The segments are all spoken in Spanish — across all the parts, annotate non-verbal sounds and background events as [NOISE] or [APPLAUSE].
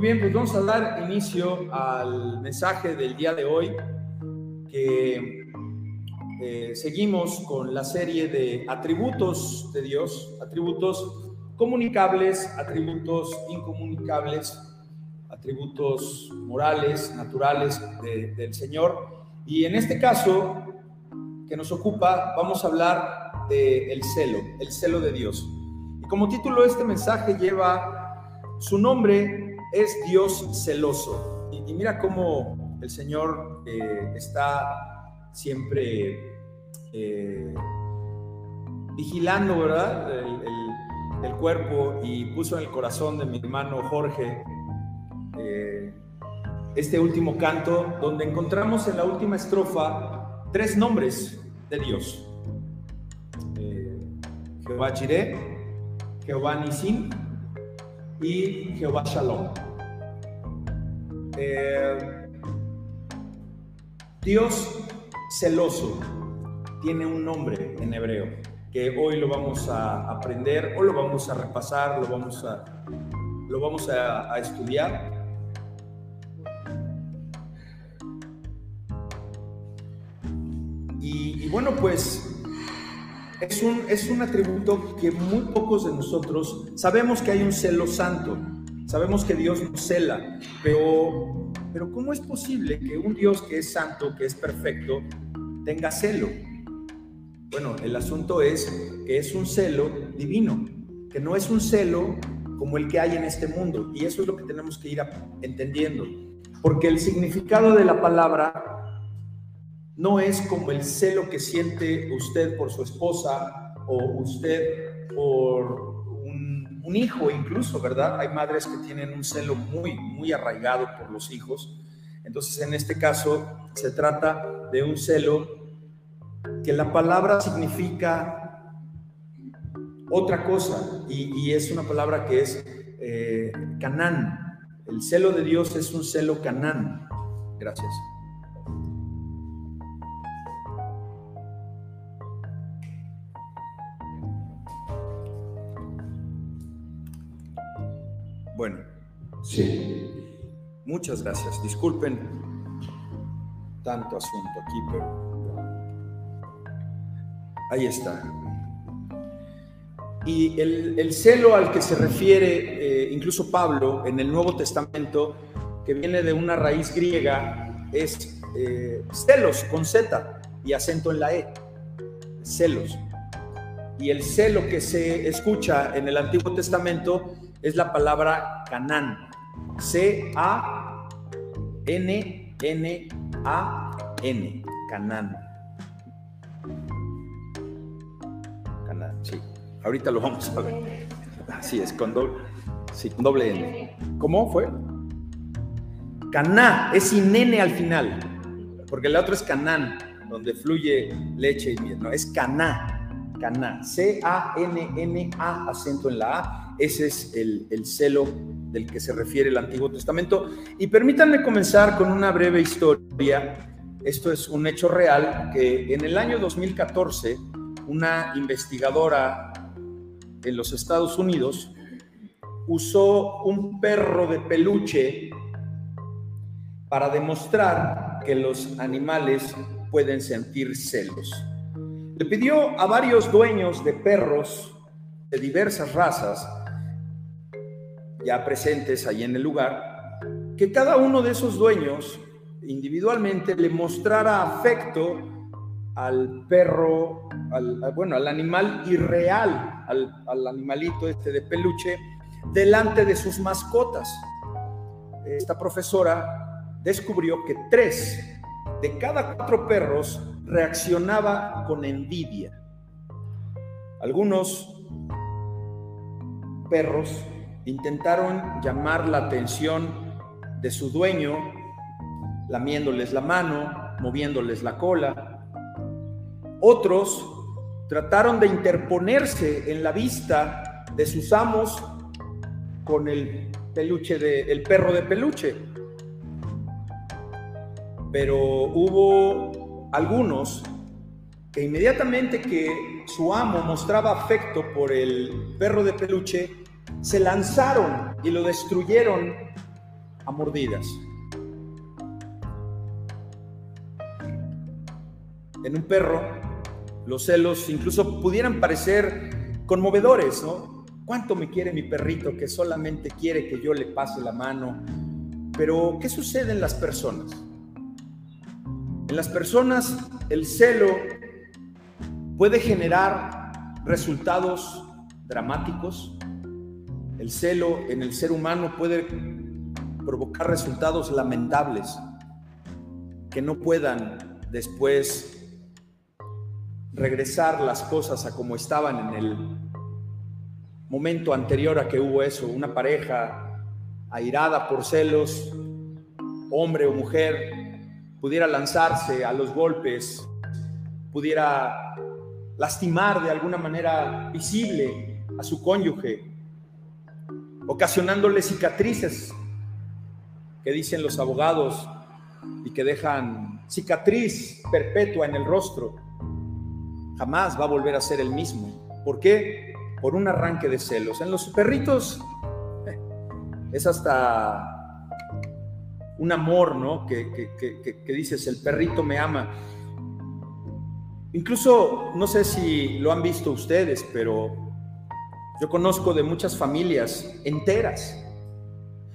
Muy bien, pues vamos a dar inicio al mensaje del día de hoy, que eh, seguimos con la serie de atributos de Dios, atributos comunicables, atributos incomunicables, atributos morales, naturales del Señor. Y en este caso que nos ocupa, vamos a hablar del el celo, el celo de Dios. Y como título este mensaje lleva su nombre es Dios celoso. Y, mira cómo el Señor eh, está siempre eh, vigilando, ¿verdad? El, cuerpo y puso en el corazón de mi hermano Jorge eh, este último canto, donde encontramos en la última estrofa tres nombres de Dios. Jehová Jireh, Jehová Nisim y Jehová Shalom. Eh, Dios celoso tiene un nombre en hebreo que hoy lo vamos a aprender o lo vamos a repasar, lo vamos a, lo vamos a, estudiar. y bueno, pues es un, es un atributo que muy pocos de nosotros sabemos que hay un celo santo, sabemos que Dios nos cela, pero, pero ¿cómo es posible que un Dios que es santo, que es perfecto, tenga celo? Bueno, el asunto es que es un celo divino, que no es un celo como el que hay en este mundo, y eso es lo que tenemos que ir entendiendo, porque el significado de la palabra no es como el celo que siente usted por su esposa o usted por un, hijo incluso, ¿verdad? Hay madres que tienen un celo muy, muy arraigado por los hijos. Entonces, en este caso, se trata de un celo que la palabra significa otra cosa y, es una palabra que es eh, canán. El celo de Dios es un celo canán. Gracias. Bueno, sí. Muchas gracias. Disculpen tanto asunto aquí, pero ahí está. Y el, celo al que se refiere eh, incluso Pablo en el Nuevo Testamento, que viene de una raíz griega, es eh, celos con Z y acento en la E. Celos. Y el celo que se escucha en el Antiguo Testamento es la palabra Canán. C-A-N-N-A-N. Canán. Canán, sí. Ahorita lo vamos a ver. Así es, con doble, sí, con doble N. ¿Cómo fue? Caná, es sin N al final, porque el otro es Canán, donde fluye leche y miel. No, es Caná. Caná. C-A-N-N-A, acento en la A ese es el, celo del que se refiere el Antiguo Testamento. Y permítanme comenzar con una breve historia. Esto es un hecho real que en el año 2014 una investigadora en los Estados Unidos usó un perro de peluche para demostrar que los animales pueden sentir celos. Le pidió a varios dueños de perros de diversas razas ya presentes ahí en el lugar, que cada uno de esos dueños individualmente le mostrara afecto al perro, al, bueno, al animal irreal, al, al animalito este de peluche, delante de sus mascotas. Esta profesora descubrió que tres de cada cuatro perros reaccionaba con envidia. Algunos perros intentaron llamar la atención de su dueño, lamiéndoles la mano, moviéndoles la cola. Otros trataron de interponerse en la vista de sus amos con el peluche de el perro de peluche. Pero hubo algunos que inmediatamente que su amo mostraba afecto por el perro de peluche, se lanzaron y lo destruyeron a mordidas. En un perro, los celos incluso pudieran parecer conmovedores, ¿no? ¿Cuánto me quiere mi perrito que solamente quiere que yo le pase la mano? Pero, ¿qué sucede en las personas? En las personas el celo puede generar resultados dramáticos. El celo en el ser humano puede provocar resultados lamentables que no puedan después regresar las cosas a como estaban en el momento anterior a que hubo eso, una pareja airada por celos, hombre o mujer, pudiera lanzarse a los golpes, pudiera lastimar de alguna manera visible a su cónyuge, ocasionándole cicatrices que dicen los abogados y que dejan cicatriz perpetua en el rostro. Jamás va a volver a ser el mismo. ¿Por qué? Por un arranque de celos. En los perritos eh, es hasta un amor, ¿no? Que, que, dices, el perrito me ama. Incluso, no sé si lo han visto ustedes, pero yo conozco de muchas familias enteras,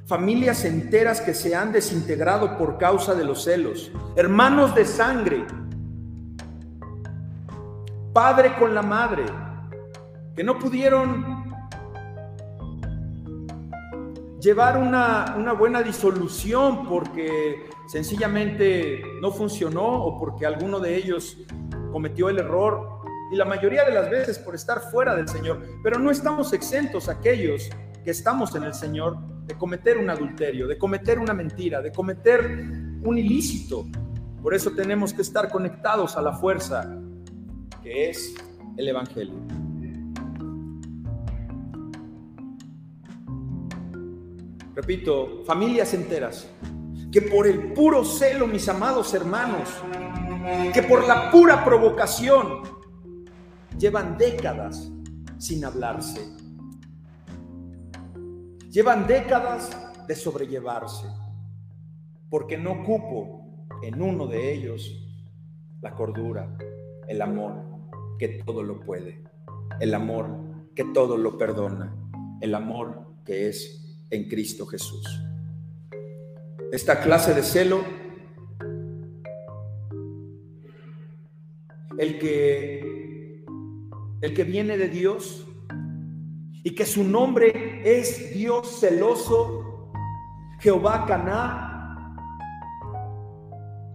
familias enteras que se han desintegrado por causa de los celos, hermanos de sangre, padre con la madre, que no pudieron llevar una, buena disolución porque sencillamente no funcionó o porque alguno de ellos cometió el error y la mayoría de las veces por estar fuera del Señor. Pero no estamos exentos aquellos que estamos en el Señor de cometer un adulterio, de cometer una mentira, de cometer un ilícito. Por eso tenemos que estar conectados a la fuerza que es el Evangelio. repito, familias enteras, que por el puro celo, mis amados hermanos, que por la pura provocación, llevan décadas sin hablarse. Llevan décadas de sobrellevarse, porque no cupo en uno de ellos la cordura, el amor que todo lo puede, el amor que todo lo perdona, el amor que es en Cristo Jesús. Esta clase de celo, el que, el que viene de Dios y que su nombre es Dios celoso, Jehová Caná,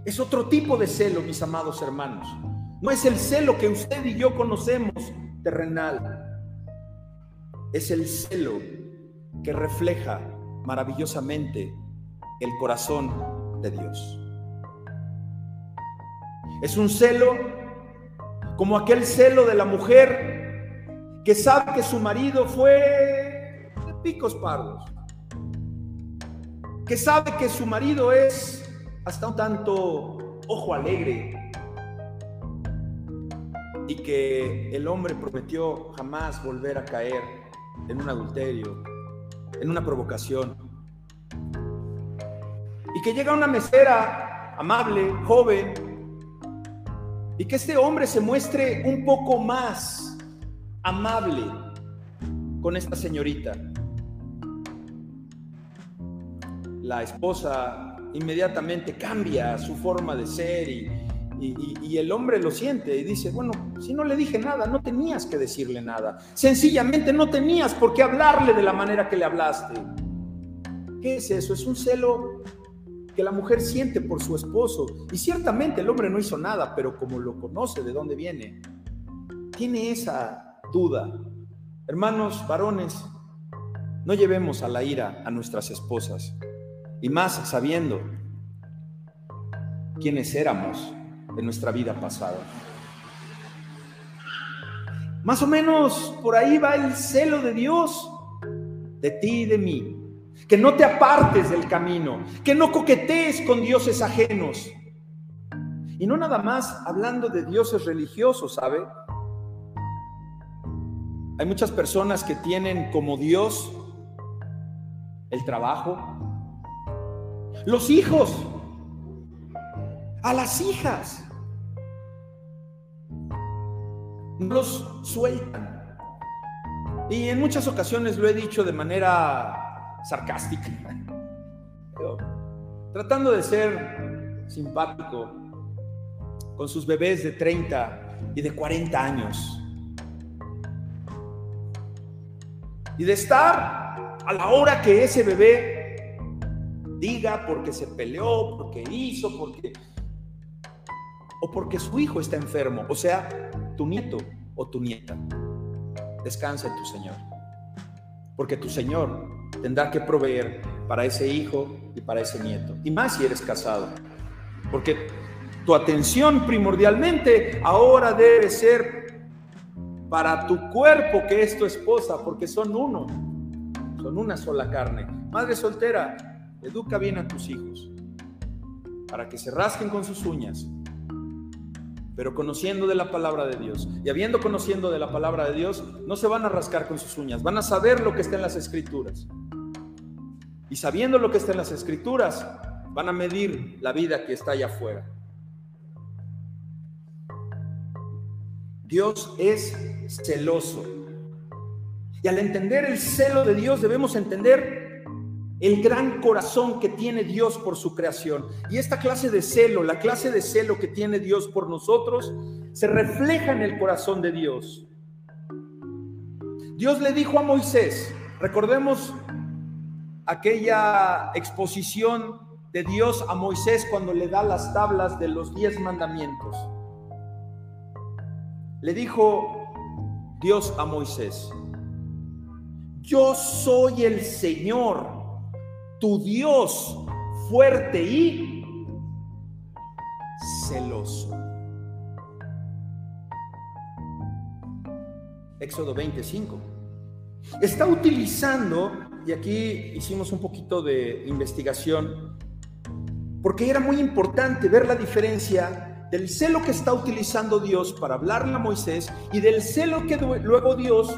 es otro tipo de celo, mis amados hermanos. No es el celo que usted y yo conocemos terrenal. Es el celo que refleja maravillosamente el corazón de Dios. Es un celo como aquel celo de la mujer que sabe que su marido fue de picos pardos, que sabe que su marido es hasta un tanto ojo alegre y que el hombre prometió jamás volver a caer en un adulterio, en una provocación. Y que llega una mesera amable, joven, y que este hombre se muestre un poco más amable con esta señorita. La esposa inmediatamente cambia su forma de ser y, el hombre lo siente y dice, bueno, si no le dije nada, no tenías que decirle nada. Sencillamente no tenías por qué hablarle de la manera que le hablaste. ¿Qué es eso? Es un celo que la mujer siente por su esposo. Y ciertamente el hombre no hizo nada, pero como lo conoce de dónde viene, tiene esa duda. Hermanos, varones, no llevemos a la ira a nuestras esposas. Y más sabiendo quiénes éramos de nuestra vida pasada. Más o menos por ahí va el celo de Dios de ti y de mí. Que no te apartes del camino, que no coquetees con dioses ajenos. Y no nada más hablando de dioses religiosos, ¿sabe? Hay muchas personas que tienen como Dios el trabajo, Los hijos, a las hijas. No los sueltan. Y en muchas ocasiones lo he dicho de manera sarcástica, tratando de ser simpático con sus bebés de 30 y de 40 años. Y de estar a la hora que ese bebé diga porque se peleó, porque hizo, porque... O porque su hijo está enfermo, o sea, tu nieto o tu nieta. Descansa en tu Señor. Porque tu Señor tendrá que proveer para ese hijo y para ese nieto. Y más si eres casado. Porque tu atención primordialmente ahora debe ser para tu cuerpo que es tu esposa, porque son uno, son una sola carne. Madre soltera, educa bien a tus hijos para que se rasquen con sus uñas, pero conociendo de la palabra de Dios. Y habiendo conociendo de la palabra de Dios, no se van a rascar con sus uñas, van a saber lo que está en las escrituras. Y sabiendo lo que está en las escrituras, van a medir la vida que está allá afuera. Dios es celoso. Y al entender el celo de Dios debemos entender el gran corazón que tiene Dios por su creación. Y esta clase de celo, la clase de celo que tiene Dios por nosotros, se refleja en el corazón de Dios. Dios le dijo a Moisés, recordemos aquella exposición de Dios a Moisés cuando le da las tablas de los diez mandamientos. Le dijo Dios a Moisés, yo soy el Señor, tu Dios fuerte y celoso. Éxodo 25. Está utilizando, y aquí hicimos un poquito de investigación, porque era muy importante ver la diferencia del celo que está utilizando Dios para hablarle a Moisés y del celo que luego Dios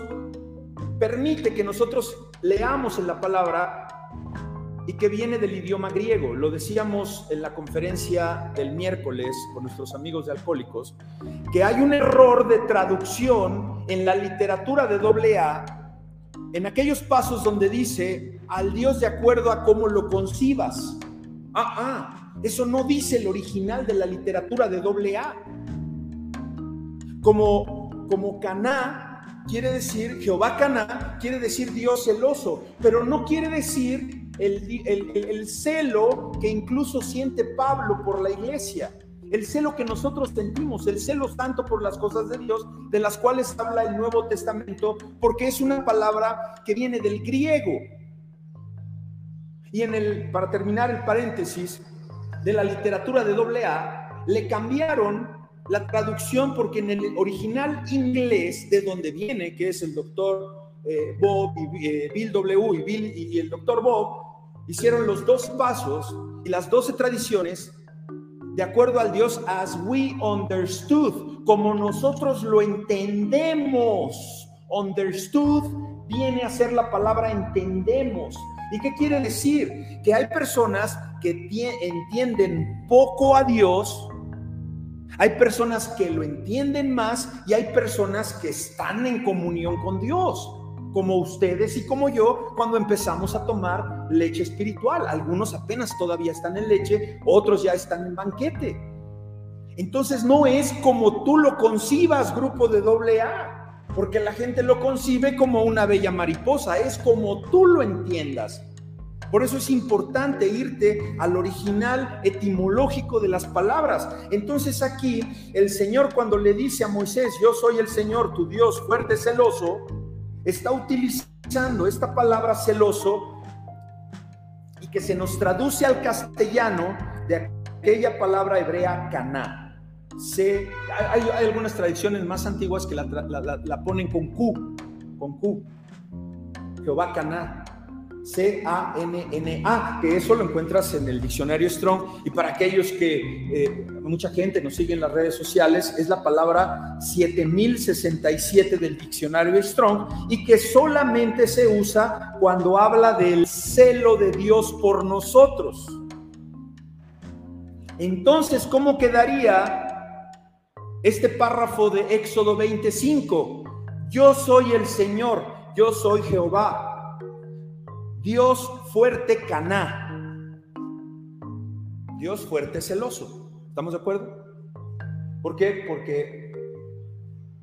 permite que nosotros leamos en la palabra y que viene del idioma griego. Lo decíamos en la conferencia del miércoles con nuestros amigos de alcohólicos, que hay un error de traducción en la literatura de doble A, en aquellos pasos donde dice al Dios de acuerdo a cómo lo concibas. Ah, ah, eso no dice el original de la literatura de doble A. Como, como Caná quiere decir, Jehová Caná quiere decir Dios celoso, pero no quiere decir el, el celo que incluso siente Pablo por la iglesia el celo que nosotros sentimos, el celo tanto por las cosas de Dios, de las cuales habla el Nuevo Testamento, porque es una palabra que viene del griego. Y para terminar el paréntesis, de la literatura de doble A, le cambiaron la traducción porque en el original inglés de donde viene, que es el doctor eh, Bob y eh, Bill W y, Bill, y el doctor Bob, hicieron los dos pasos y las doce tradiciones de acuerdo al Dios as we understood, como nosotros lo entendemos. Understood viene a ser la palabra entendemos. ¿Y qué quiere decir? Que hay personas que entienden poco a Dios, hay personas que lo entienden más y hay personas que están en comunión con Dios, como ustedes y como yo cuando empezamos a tomar leche espiritual. Algunos apenas todavía están en leche, otros ya están en banquete. Entonces no es como tú lo concibas, grupo de doble A porque la gente lo concibe como una bella mariposa, es como tú lo entiendas. Por eso es importante irte al original etimológico de las palabras. Entonces aquí el Señor cuando le dice a Moisés, yo soy el Señor, tu Dios fuerte, celoso, está utilizando esta palabra celoso y que se nos traduce al castellano de aquella palabra hebrea caná hay, algunas tradiciones más antiguas que la, ponen con Q, con Q. Jehová Caná, C-A-N-N-A, que eso lo encuentras en el diccionario Strong. Y para aquellos que eh, mucha gente nos sigue en las redes sociales, es la palabra 7067 del diccionario Strong y que solamente se usa cuando habla del celo de Dios por nosotros. Entonces, ¿cómo quedaría este párrafo de Éxodo 25? Yo soy el Señor, yo soy Jehová, Dios fuerte Caná, Dios fuerte celoso. ¿Estamos de acuerdo? ¿Por qué? Porque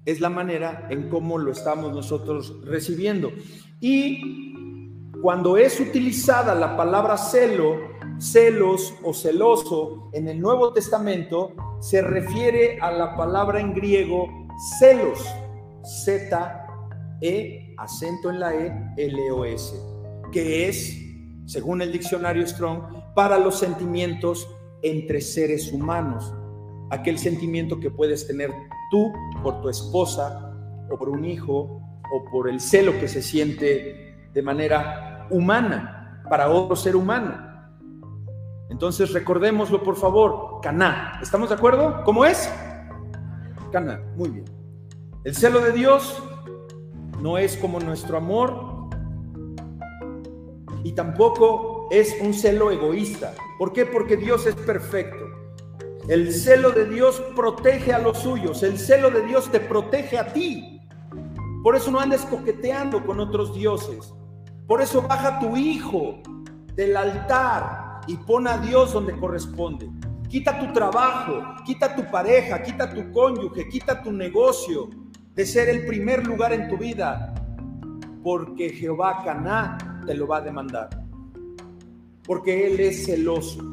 es la manera en cómo lo estamos nosotros recibiendo. Y cuando es utilizada la palabra celo, celos o celoso en el Nuevo Testamento, se refiere a la palabra en griego celos, Z, E, acento en la E, L, O, S, que es, según el diccionario Strong, para los sentimientos entre seres humanos. Aquel sentimiento que puedes tener tú por tu esposa o por un hijo o por el celo que se siente de manera humana para otro ser humano. Entonces recordémoslo por favor, Caná. ¿Estamos de acuerdo? ¿Cómo es? Caná, muy bien. El celo de Dios no es como nuestro amor y tampoco es un celo egoísta. ¿Por qué? Porque Dios es perfecto. El celo de Dios protege a los suyos. El celo de Dios te protege a ti. Por eso no andes coqueteando con otros dioses. Por eso baja tu hijo del altar y pon a Dios donde corresponde. Quita tu trabajo, quita tu pareja, quita tu cónyuge, quita tu negocio de ser el primer lugar en tu vida, porque Jehová Caná te lo va a demandar. Porque Él es celoso.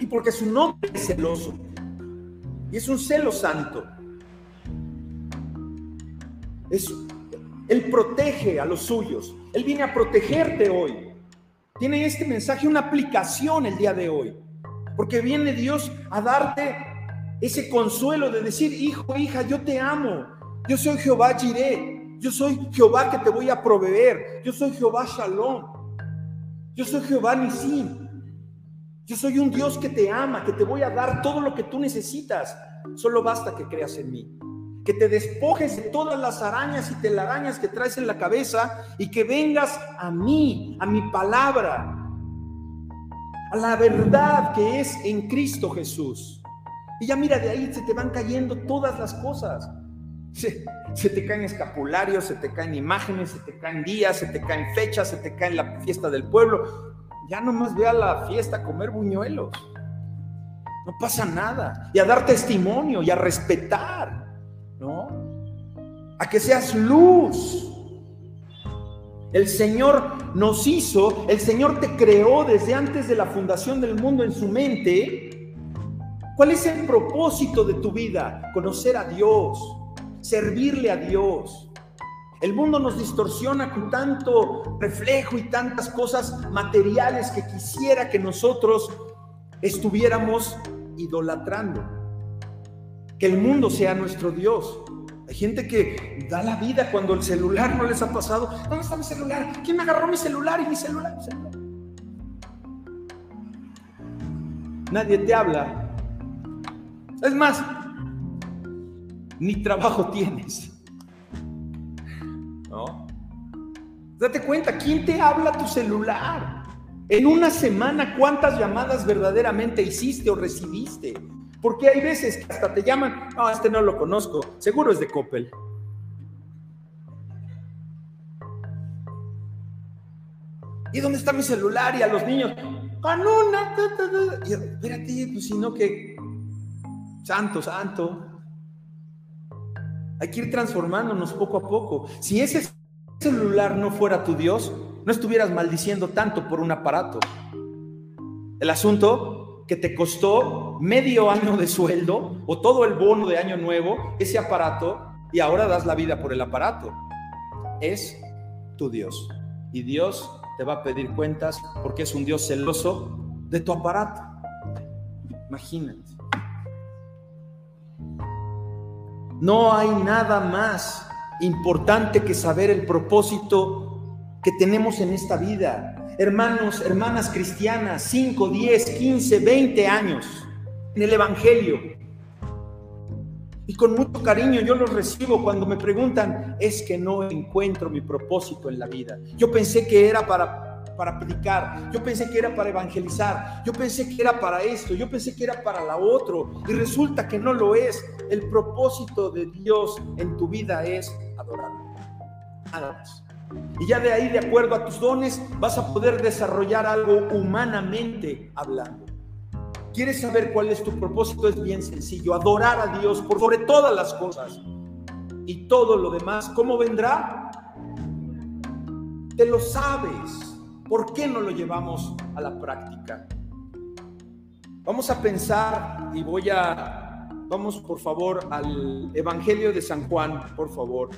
Y porque su nombre es celoso. Y es un celo santo. Es, él protege a los suyos. Él viene a protegerte hoy. Tiene este mensaje una aplicación el día de hoy. Porque viene Dios a darte ese consuelo de decir, hijo, hija, yo te amo. Yo soy Jehová Jireh. Yo soy Jehová que te voy a proveer. Yo soy Jehová Shalom. Yo soy Jehová Nisim. Yo soy un Dios que te ama, que te voy a dar todo lo que tú necesitas. Solo basta que creas en mí. Que te despojes de todas las arañas y telarañas que traes en la cabeza y que vengas a mí, a mi palabra, a la verdad que es en Cristo Jesús. Y ya mira, de ahí se te van cayendo todas las cosas. Se, te caen escapularios, se te caen imágenes, se te caen días, se te caen fechas, se te cae la fiesta del pueblo ya nomás ve a la fiesta comer buñuelos. No pasa nada. Y a dar testimonio y a respetar, ¿no? A que seas luz. El Señor nos hizo, el Señor te creó desde antes de la fundación del mundo en su mente. ¿Cuál es el propósito de tu vida? Conocer a Dios, servirle a Dios. El mundo nos distorsiona con tanto reflejo y tantas cosas materiales que quisiera que nosotros estuviéramos idolatrando. Que el mundo sea nuestro Dios. Hay gente que da la vida cuando el celular no les ha pasado. ¿Dónde está mi celular? ¿Quién me agarró mi celular y mi celular? Mi celular? Nadie te habla. Es más, ni trabajo tienes. Date cuenta, ¿quién te habla tu celular? En una semana, ¿cuántas llamadas verdaderamente hiciste o recibiste? Porque hay veces que hasta te llaman, no, este no lo conozco, seguro es de Coppel. ¿Y dónde está mi celular? Y a los niños, con una. Espérate, pues si no que. Santo, santo. Hay que ir transformándonos poco a poco. Si ese celular no fuera tu Dios, no estuvieras maldiciendo tanto por un aparato. El asunto que te costó medio año de sueldo o todo el bono de año nuevo, ese aparato, y ahora das la vida por el aparato. Es tu Dios. Y Dios te va a pedir cuentas porque es un Dios celoso de tu aparato. Imagínate. No hay nada más importante que saber el propósito que tenemos en esta vida. Hermanos, hermanas cristianas, 5, 10, 15, 20 años en el Evangelio. Y con mucho cariño yo los recibo cuando me preguntan, es que no encuentro mi propósito en la vida. Yo pensé que era para para predicar, yo pensé que era para evangelizar, yo pensé que era para esto, yo pensé que era para la otro y resulta que no lo es. El propósito de Dios en tu vida es adorarlo. Nada Y ya de ahí, de acuerdo a tus dones, vas a poder desarrollar algo humanamente hablando. ¿Quieres saber cuál es tu propósito? Es bien sencillo, adorar a Dios por sobre todas las cosas. Y todo lo demás, ¿cómo vendrá? Te lo sabes. ¿Por qué no lo llevamos a la práctica? Vamos a pensar y voy a, vamos por favor al Evangelio de San Juan, por favor.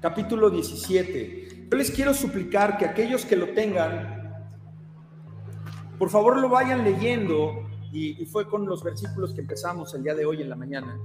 Capítulo 17. Yo les quiero suplicar que aquellos que lo tengan, por favor lo vayan leyendo y, fue con los versículos que empezamos el día de hoy en la mañana.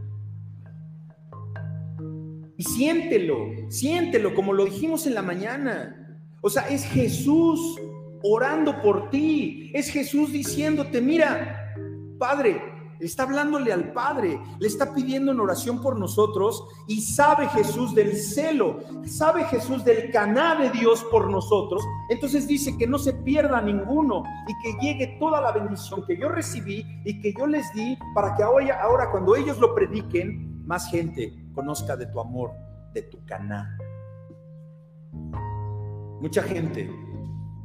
Y siéntelo, siéntelo como lo dijimos en la mañana. O sea, es Jesús orando por ti. Es Jesús diciéndote, mira, Padre, está hablándole al Padre, le está pidiendo en oración por nosotros y sabe Jesús del celo, sabe Jesús del caná de Dios por nosotros. Entonces dice que no se pierda ninguno y que llegue toda la bendición que yo recibí y que yo les di para que ahora, ahora cuando ellos lo prediquen, más gente conozca de tu amor, de tu caná. Mucha gente,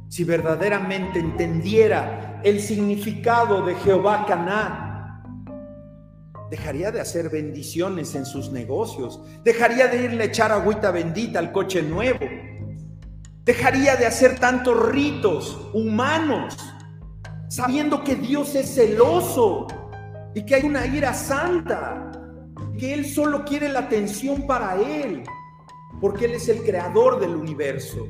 si verdaderamente entendiera el significado de Jehová Caná, dejaría de hacer bendiciones en sus negocios, dejaría de irle a echar agüita bendita al coche nuevo, dejaría de hacer tantos ritos humanos, sabiendo que Dios es celoso y que hay una ira santa, que Él solo quiere la atención para Él, porque Él es el creador del universo.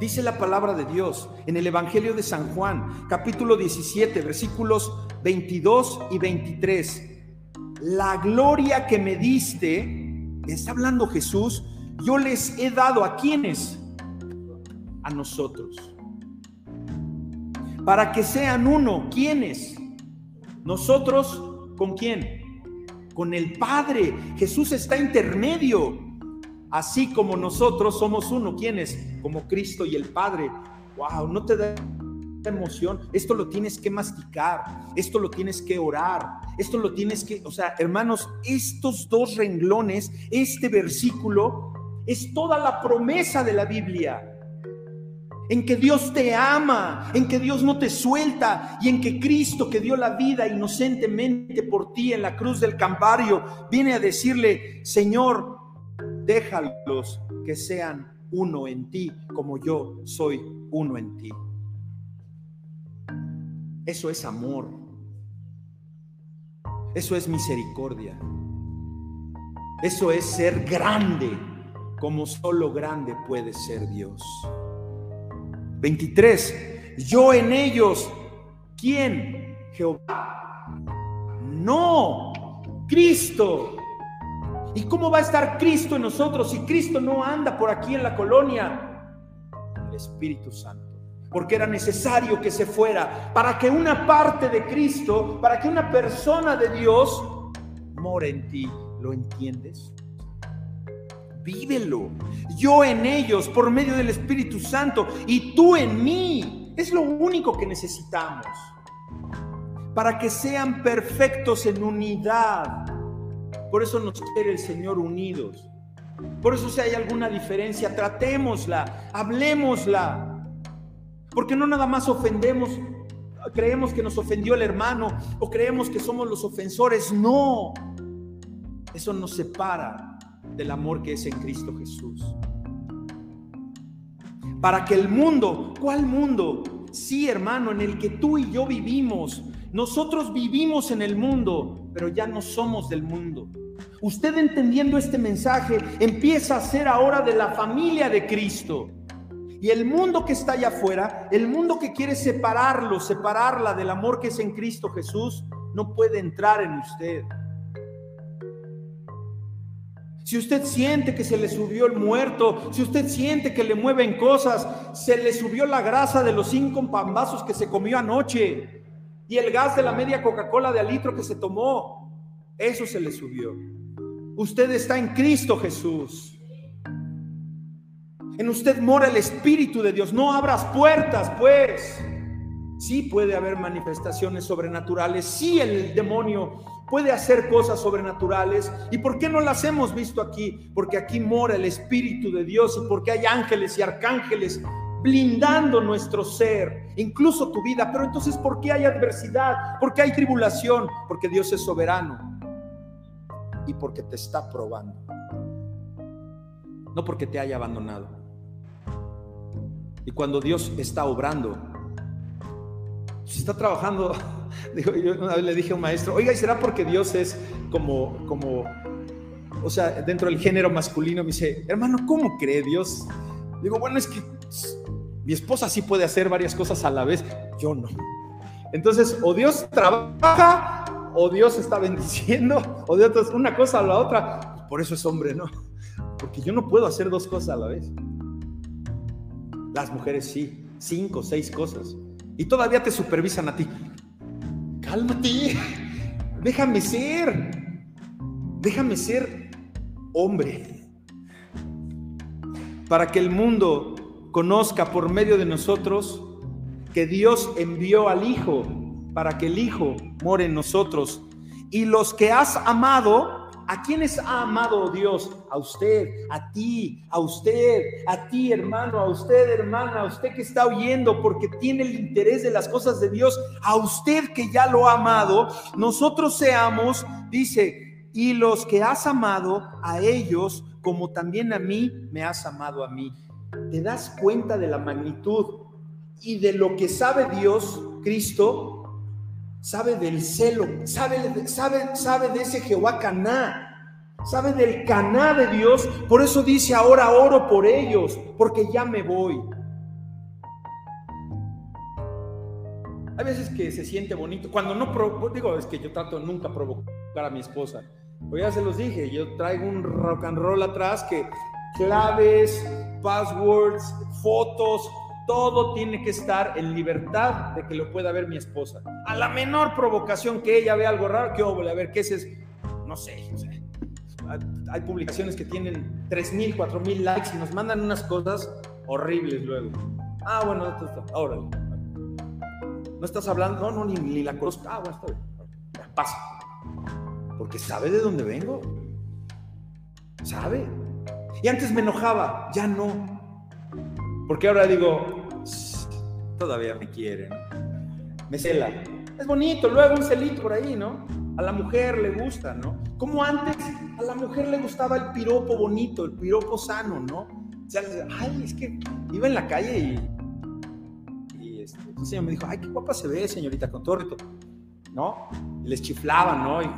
Dice la palabra de Dios en el Evangelio de San Juan, capítulo 17, versículos 22 y 23. La gloria que me diste, está hablando Jesús, yo les he dado a quienes? A nosotros. Para que sean uno, ¿quiénes? Nosotros, ¿con quién? Con el Padre. Jesús está intermedio así como nosotros somos uno. ¿Quiénes? Como Cristo y el Padre. Wow, no te da emoción. Esto lo tienes que masticar, esto lo tienes que orar, esto lo tienes que, o sea, hermanos, estos dos renglones, este versículo, es toda la promesa de la Biblia. En que Dios te ama, en que Dios no te suelta y en que Cristo que dio la vida inocentemente por ti en la cruz del Calvario viene a decirle, Señor, déjalos que sean uno en ti como yo soy uno en ti. Eso es amor. Eso es misericordia. Eso es ser grande como solo grande puede ser Dios. 23. Yo en ellos, ¿quién? Jehová. No, Cristo. ¿Y cómo va a estar Cristo en nosotros si Cristo no anda por aquí en la colonia? El Espíritu Santo. Porque era necesario que se fuera para que una parte de Cristo, para que una persona de Dios more en ti. ¿Lo entiendes? Vívelo. Yo en ellos por medio del Espíritu Santo y tú en mí. Es lo único que necesitamos. Para que sean perfectos en unidad por eso nos quiere el Señor unidos. Por eso si hay alguna diferencia, tratémosla, hablemosla. Porque no nada más ofendemos, creemos que nos ofendió el hermano o creemos que somos los ofensores. No. Eso nos separa del amor que es en Cristo Jesús. Para que el mundo, ¿cuál mundo? Sí, hermano, en el que tú y yo vivimos. Nosotros vivimos en el mundo, pero ya no somos del mundo. Usted entendiendo este mensaje empieza a ser ahora de la familia de Cristo. Y el mundo que está allá afuera, el mundo que quiere separarlo, separarla del amor que es en Cristo Jesús, no puede entrar en usted. Si usted siente que se le subió el muerto, si usted siente que le mueven cosas, se le subió la grasa de los cinco pambazos que se comió anoche y el gas de la media Coca-Cola de litro que se tomó, eso se le subió. Usted está en Cristo Jesús. En usted mora el Espíritu de Dios. No abras puertas, pues. Sí puede haber manifestaciones sobrenaturales. Sí el demonio puede hacer cosas sobrenaturales. ¿Y por qué no las hemos visto aquí? Porque aquí mora el Espíritu de Dios y porque hay ángeles y arcángeles blindando nuestro ser, incluso tu vida. Pero entonces, ¿por qué hay adversidad? ¿Por qué hay tribulación? Porque Dios es soberano y porque te está probando. No porque te haya abandonado. Y cuando Dios está obrando, si está trabajando, [LAUGHS] una vez le dije a un maestro, oiga, ¿y será porque Dios es como, como, o sea, dentro del género masculino? Me dice, hermano, ¿cómo cree Dios? Digo, bueno, es que mi esposa sí puede hacer varias cosas a la vez, yo no. Entonces, o Dios trabaja, o Dios está bendiciendo, o Dios una cosa a la otra. Por eso es hombre, ¿no? Porque yo no puedo hacer dos cosas a la vez. Las mujeres sí, cinco, seis cosas. Y todavía te supervisan a ti. Cálmate, déjame ser, déjame ser hombre. Para que el mundo conozca por medio de nosotros que Dios envió al Hijo para que el Hijo more en nosotros. Y los que has amado, ¿A quiénes ha amado Dios? A usted, a ti, a usted, a ti hermano, a usted hermana, a usted que está oyendo porque tiene el interés de las cosas de Dios, a usted que ya lo ha amado, nosotros seamos, dice, y los que has amado a ellos, como también a mí me has amado a mí. ¿Te das cuenta de la magnitud y de lo que sabe Dios, Cristo, sabe del celo, sabe, sabe, sabe de ese Jehová Caná, sabe del Caná de Dios. Por eso dice, ahora oro por ellos, porque ya me voy. Hay veces que se siente bonito, cuando no, digo, es que yo trato nunca provocar a mi esposa. Pues ya se los dije, yo traigo un rock and roll atrás que claves, passwords, fotos, todo tiene que estar en libertad de que lo pueda ver mi esposa. A la menor provocación que ella vea algo raro, que oh, a ver qué es, no sé, Hay publicaciones que tienen 3.000, 4.000 likes y nos mandan unas cosas horribles luego. Ah, bueno, ahora. No estás hablando, no, no, ni, la conozco. Ah, bueno, está bien. Pasa. Porque sabe de dónde vengo. Sabe. Y antes me enojaba, ya no. Porque ahora digo, todavía me quieren. Me cela. Es bonito, luego un celito por ahí, ¿no? A la mujer le gusta, ¿no? Como antes a la mujer le gustaba el piropo bonito, el piropo sano, ¿no? O sea, ay, es que iba en la calle y, y este, señor me dijo, ay, qué guapa se ve, señorita, con ¿no? Y les chiflaban, ¿no? Y,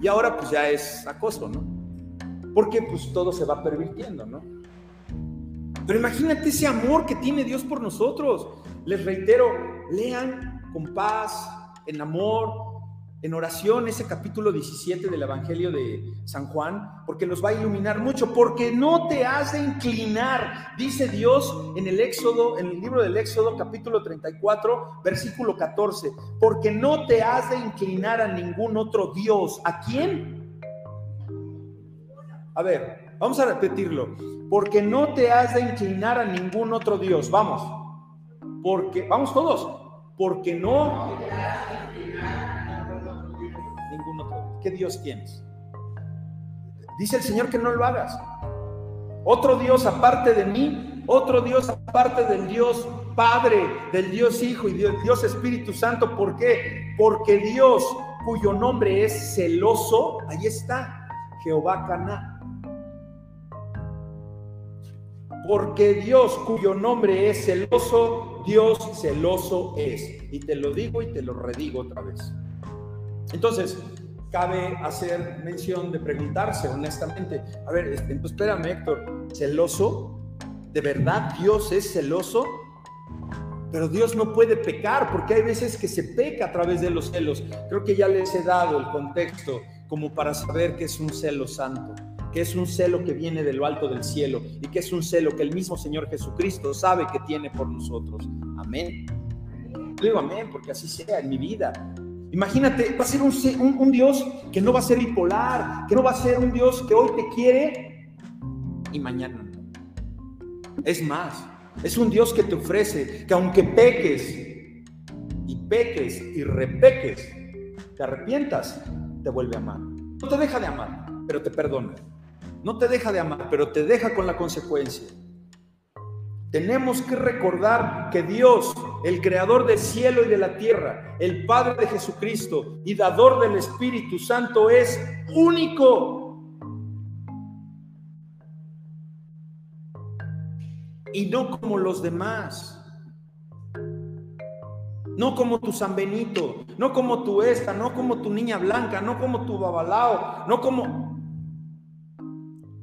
y ahora pues ya es acoso, ¿no? Porque pues todo se va pervirtiendo, ¿no? Pero imagínate ese amor que tiene Dios por nosotros. Les reitero, lean con paz, en amor, en oración ese capítulo 17 del Evangelio de San Juan, porque los va a iluminar mucho, porque no te has de inclinar, dice Dios en el Éxodo, en el libro del Éxodo capítulo 34, versículo 14, porque no te has de inclinar a ningún otro Dios. ¿A quién? A ver, vamos a repetirlo, porque no te has de inclinar a ningún otro Dios. Vamos porque, vamos todos, porque no ningún otro. ¿Qué Dios tienes? Dice el Señor que no lo hagas. Otro Dios aparte de mí, otro Dios aparte del Dios Padre, del Dios Hijo y del Dios Espíritu Santo. ¿Por qué? Porque Dios, cuyo nombre es celoso, ahí está, Jehová Caná porque Dios cuyo nombre es celoso, Dios celoso es. Y te lo digo y te lo redigo otra vez. Entonces, cabe hacer mención de preguntarse honestamente, a ver, este, espérame Héctor, ¿celoso? ¿De verdad Dios es celoso? Pero Dios no puede pecar porque hay veces que se peca a través de los celos. Creo que ya les he dado el contexto como para saber que es un celo santo que es un celo que viene de lo alto del cielo y que es un celo que el mismo Señor Jesucristo sabe que tiene por nosotros. Amén. Digo amén porque así sea en mi vida. Imagínate, va a ser un, Dios que no va a ser bipolar, que no va a ser un Dios que hoy te quiere y mañana. Es más, es un Dios que te ofrece que aunque peques y peques y repeques, te arrepientas, te vuelve a amar. No te deja de amar, pero te perdona. No te deja de amar, pero te deja con la consecuencia. Tenemos que recordar que Dios, el creador del cielo y de la tierra, el Padre de Jesucristo y dador del Espíritu Santo es único. Y no como los demás. No como tu San Benito, no como tu esta, no como tu niña blanca, no como tu babalao, no como...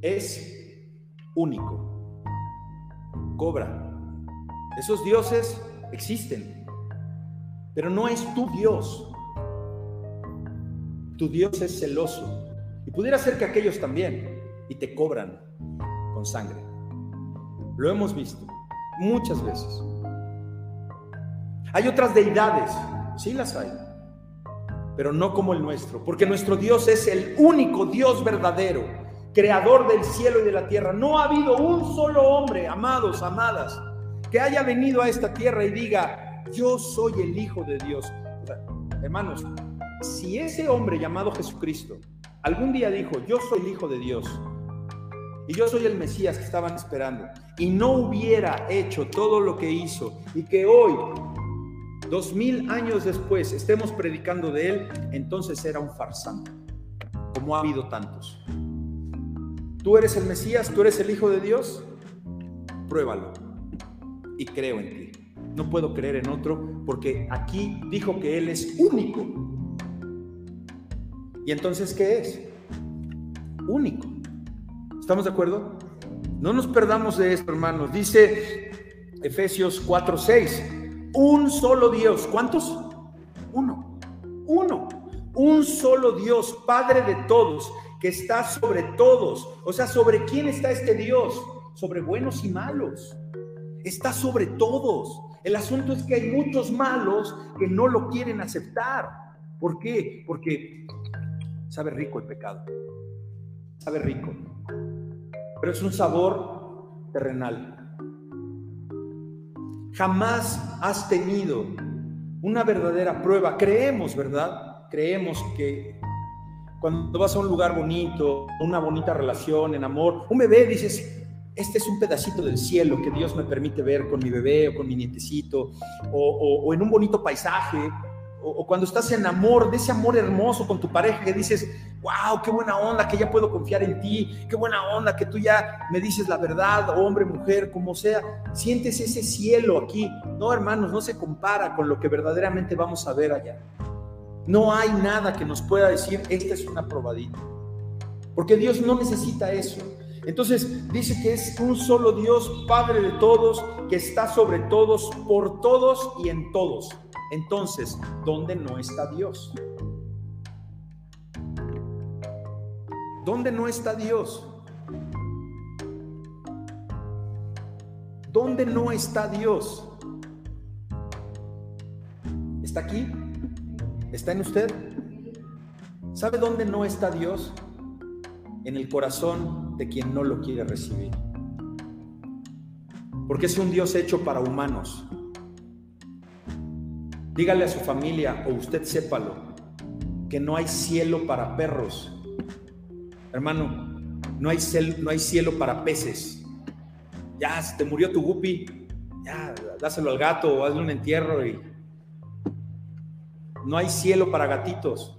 Es único cobra. Esos dioses existen, pero no es tu Dios. Tu Dios es celoso. Y pudiera ser que aquellos también, y te cobran con sangre. Lo hemos visto muchas veces. Hay otras deidades, sí las hay, pero no como el nuestro, porque nuestro Dios es el único Dios verdadero creador del cielo y de la tierra. No ha habido un solo hombre, amados, amadas, que haya venido a esta tierra y diga, yo soy el Hijo de Dios. hermanos, si ese hombre llamado Jesucristo algún día dijo, yo soy el Hijo de Dios, y yo soy el Mesías que estaban esperando, y no hubiera hecho todo lo que hizo, y que hoy, dos mil años después, estemos predicando de él, entonces era un farsante, como ha habido tantos. ¿Tú eres el Mesías? ¿Tú eres el Hijo de Dios? Pruébalo. Y creo en ti. No puedo creer en otro porque aquí dijo que Él es único. ¿Y entonces qué es? Único. ¿Estamos de acuerdo? No nos perdamos de esto, hermanos. Dice Efesios 4:6. Un solo Dios. ¿Cuántos? Uno. Uno. Un solo Dios, Padre de todos que está sobre todos. O sea, ¿sobre quién está este Dios? Sobre buenos y malos. Está sobre todos. El asunto es que hay muchos malos que no lo quieren aceptar. ¿Por qué? Porque sabe rico el pecado. Sabe rico. Pero es un sabor terrenal. Jamás has tenido una verdadera prueba. Creemos, ¿verdad? Creemos que cuando vas a un lugar bonito, una bonita relación, en amor, un bebé, dices, este es un pedacito del cielo que Dios me permite ver con mi bebé o con mi nietecito, o, en un bonito paisaje, o, cuando estás en amor, de ese amor hermoso con tu pareja que dices, wow, qué buena onda que ya puedo confiar en ti, qué buena onda que tú ya me dices la verdad, hombre, mujer, como sea, sientes ese cielo aquí. No, hermanos, no se compara con lo que verdaderamente vamos a ver allá. No hay nada que nos pueda decir, esta es una probadita. Porque Dios no necesita eso. Entonces dice que es un solo Dios, Padre de todos, que está sobre todos, por todos y en todos. Entonces, ¿dónde no está Dios? ¿Dónde no está Dios? ¿Dónde no está Dios? ¿Está aquí? ¿Está en usted? ¿Sabe dónde no está Dios? En el corazón de quien no lo quiere recibir. Porque es un Dios hecho para humanos. Dígale a su familia, o usted sépalo, que no hay cielo para perros. Hermano, no hay, cielo, no hay cielo para peces. Ya, se te murió tu guppy, ya, dáselo al gato o hazle un entierro y no hay cielo para gatitos.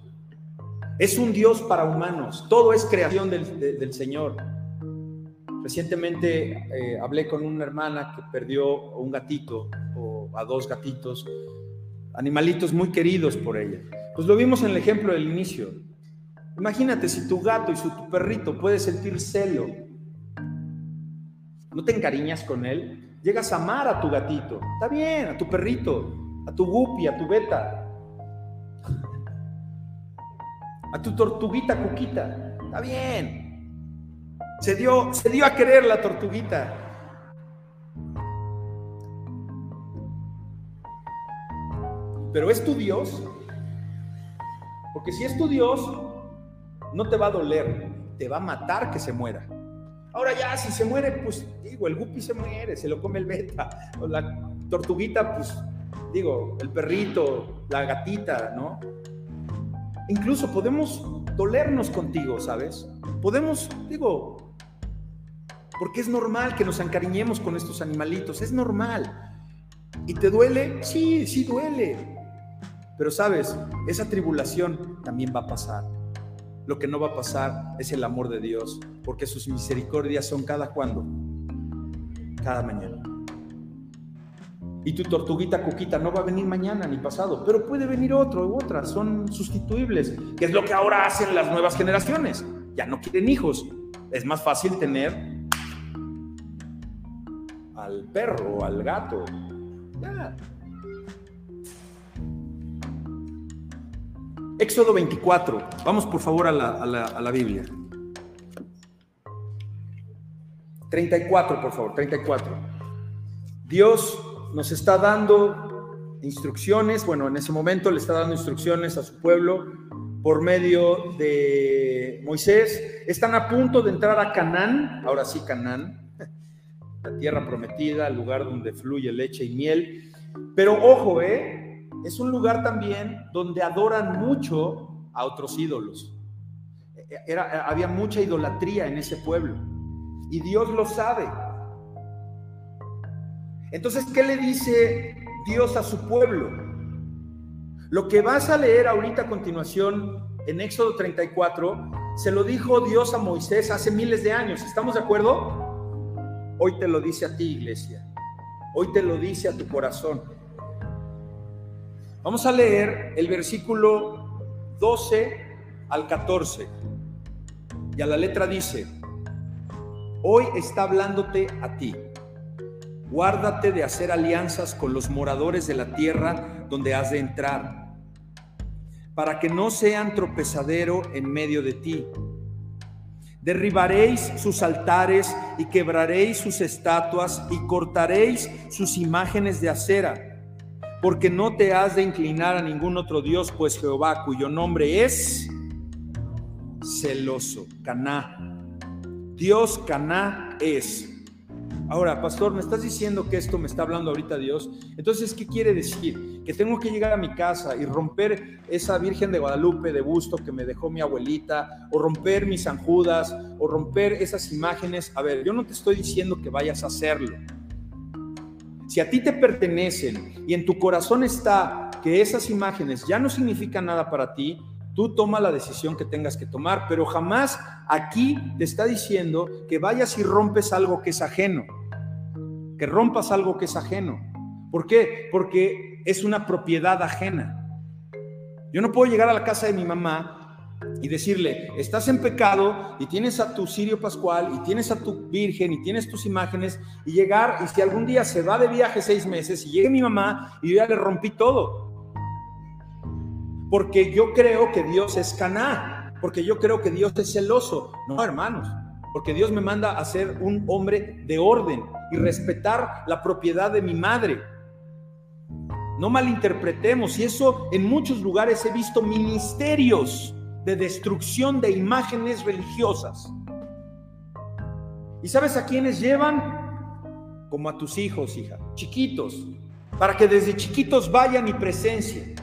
Es un Dios para humanos. Todo es creación del, Señor. Recientemente eh, hablé con una hermana que perdió un gatito o a dos gatitos, animalitos muy queridos por ella. Pues lo vimos en el ejemplo del inicio. Imagínate si tu gato y su tu perrito puede sentir celo. ¿No te encariñas con él? Llegas a amar a tu gatito. Está bien, a tu perrito, a tu guppy, a tu beta a tu tortuguita cuquita. Está bien. Se dio, se dio a querer la tortuguita. Pero es tu Dios. Porque si es tu Dios, no te va a doler, te va a matar que se muera. Ahora ya, si se muere, pues digo, el guppy se muere, se lo come el beta, o la tortuguita, pues digo, el perrito, la gatita, ¿no? Incluso podemos dolernos contigo, ¿sabes? Podemos, digo, porque es normal que nos encariñemos con estos animalitos, es normal. ¿Y te duele? Sí, sí duele. Pero sabes, esa tribulación también va a pasar. Lo que no va a pasar es el amor de Dios, porque sus misericordias son cada cuando, cada mañana. Y tu tortuguita cuquita no va a venir mañana ni pasado, pero puede venir otro u otra, son sustituibles, que es lo que ahora hacen las nuevas generaciones. Ya no quieren hijos. Es más fácil tener al perro al gato. Éxodo 24. Vamos por favor a la, a la Biblia. 34, por favor, 34. Dios nos está dando instrucciones, bueno, en ese momento le está dando instrucciones a su pueblo por medio de Moisés. Están a punto de entrar a Canaán, ahora sí Canaán, [LAUGHS] la tierra prometida, el lugar donde fluye leche y miel. Pero ojo, ¿eh? es un lugar también donde adoran mucho a otros ídolos. Era, había mucha idolatría en ese pueblo y Dios lo sabe. Entonces, ¿qué le dice Dios a su pueblo? Lo que vas a leer ahorita a continuación en Éxodo 34, se lo dijo Dios a Moisés hace miles de años. ¿Estamos de acuerdo? Hoy te lo dice a ti, iglesia. Hoy te lo dice a tu corazón. Vamos a leer el versículo 12 al 14. Y a la letra dice, hoy está hablándote a ti Guárdate de hacer alianzas con los moradores de la tierra donde has de entrar, para que no sean tropezadero en medio de ti. Derribaréis sus altares y quebraréis sus estatuas y cortaréis sus imágenes de acera, porque no te has de inclinar a ningún otro Dios, pues Jehová, cuyo nombre es celoso, Caná. Dios Caná es Ahora, pastor, me estás diciendo que esto me está hablando ahorita Dios. Entonces, ¿qué quiere decir? Que tengo que llegar a mi casa y romper esa Virgen de Guadalupe de busto que me dejó mi abuelita, o romper mis San Judas, o romper esas imágenes. A ver, yo no te estoy diciendo que vayas a hacerlo. Si a ti te pertenecen y en tu corazón está que esas imágenes ya no significan nada para ti, tú toma la decisión que tengas que tomar, pero jamás aquí te está diciendo que vayas y rompes algo que es ajeno, que rompas algo que es ajeno. ¿Por qué? Porque es una propiedad ajena. Yo no puedo llegar a la casa de mi mamá y decirle, estás en pecado y tienes a tu Sirio Pascual y tienes a tu Virgen y tienes tus imágenes y llegar y si algún día se va de viaje seis meses y llegue mi mamá y yo ya le rompí todo porque yo creo que Dios es caná, porque yo creo que Dios es celoso. No, hermanos, porque Dios me manda a ser un hombre de orden y respetar la propiedad de mi madre. No malinterpretemos, y eso en muchos lugares he visto ministerios de destrucción de imágenes religiosas. ¿Y sabes a quiénes llevan? Como a tus hijos, hija, chiquitos, para que desde chiquitos vayan y presencien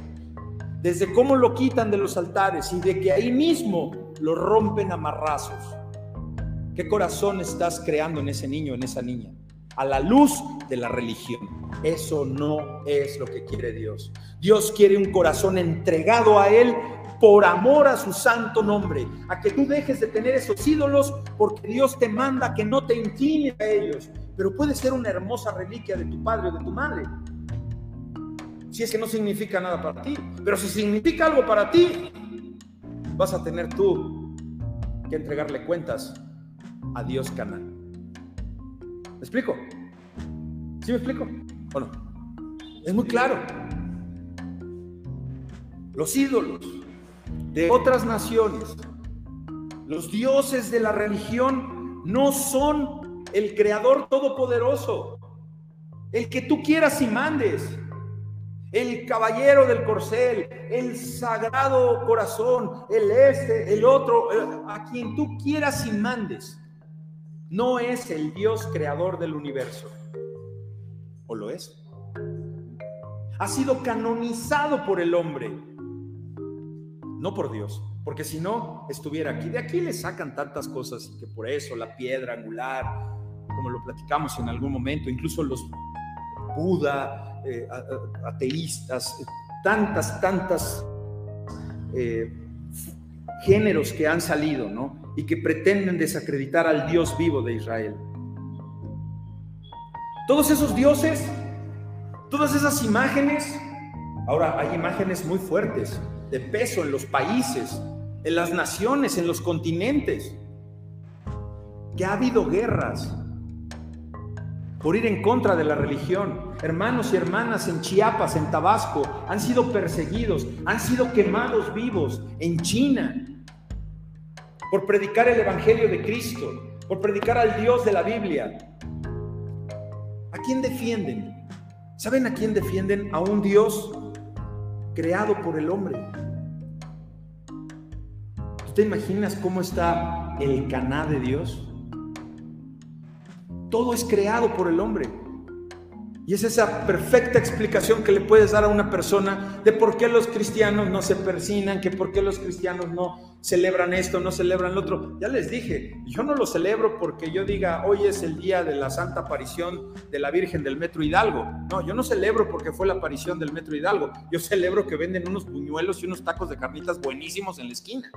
desde cómo lo quitan de los altares y de que ahí mismo lo rompen a marrazos. ¿Qué corazón estás creando en ese niño, en esa niña? A la luz de la religión. Eso no es lo que quiere Dios. Dios quiere un corazón entregado a Él por amor a su santo nombre, a que tú dejes de tener esos ídolos porque Dios te manda que no te inclines a ellos, pero puede ser una hermosa reliquia de tu padre o de tu madre si es que no significa nada para ti. Pero si significa algo para ti, vas a tener tú que entregarle cuentas a Dios Canán. ¿Me explico? ¿Sí me explico? ¿O no? Es muy claro. Los ídolos de otras naciones, los dioses de la religión, no son el creador todopoderoso, el que tú quieras y mandes. El caballero del corcel, el sagrado corazón, el este, el otro, a quien tú quieras y mandes, no es el Dios creador del universo. ¿O lo es? Ha sido canonizado por el hombre, no por Dios, porque si no, estuviera aquí. De aquí le sacan tantas cosas que por eso la piedra angular, como lo platicamos en algún momento, incluso los Buda, eh, ateístas, tantas, tantas eh, géneros que han salido, ¿no? Y que pretenden desacreditar al Dios vivo de Israel. Todos esos dioses, todas esas imágenes, ahora hay imágenes muy fuertes, de peso en los países, en las naciones, en los continentes, que ha habido guerras, por ir en contra de la religión. Hermanos y hermanas en Chiapas, en Tabasco, han sido perseguidos, han sido quemados vivos en China por predicar el Evangelio de Cristo, por predicar al Dios de la Biblia. ¿A quién defienden? ¿Saben a quién defienden? A un Dios creado por el hombre. ¿Tú te imaginas cómo está el caná de Dios? Todo es creado por el hombre. Y es esa perfecta explicación que le puedes dar a una persona de por qué los cristianos no se persinan, que por qué los cristianos no celebran esto, no celebran lo otro. Ya les dije, yo no lo celebro porque yo diga, hoy es el día de la santa aparición de la Virgen del Metro Hidalgo. No, yo no celebro porque fue la aparición del Metro Hidalgo. Yo celebro que venden unos puñuelos y unos tacos de carnitas buenísimos en la esquina.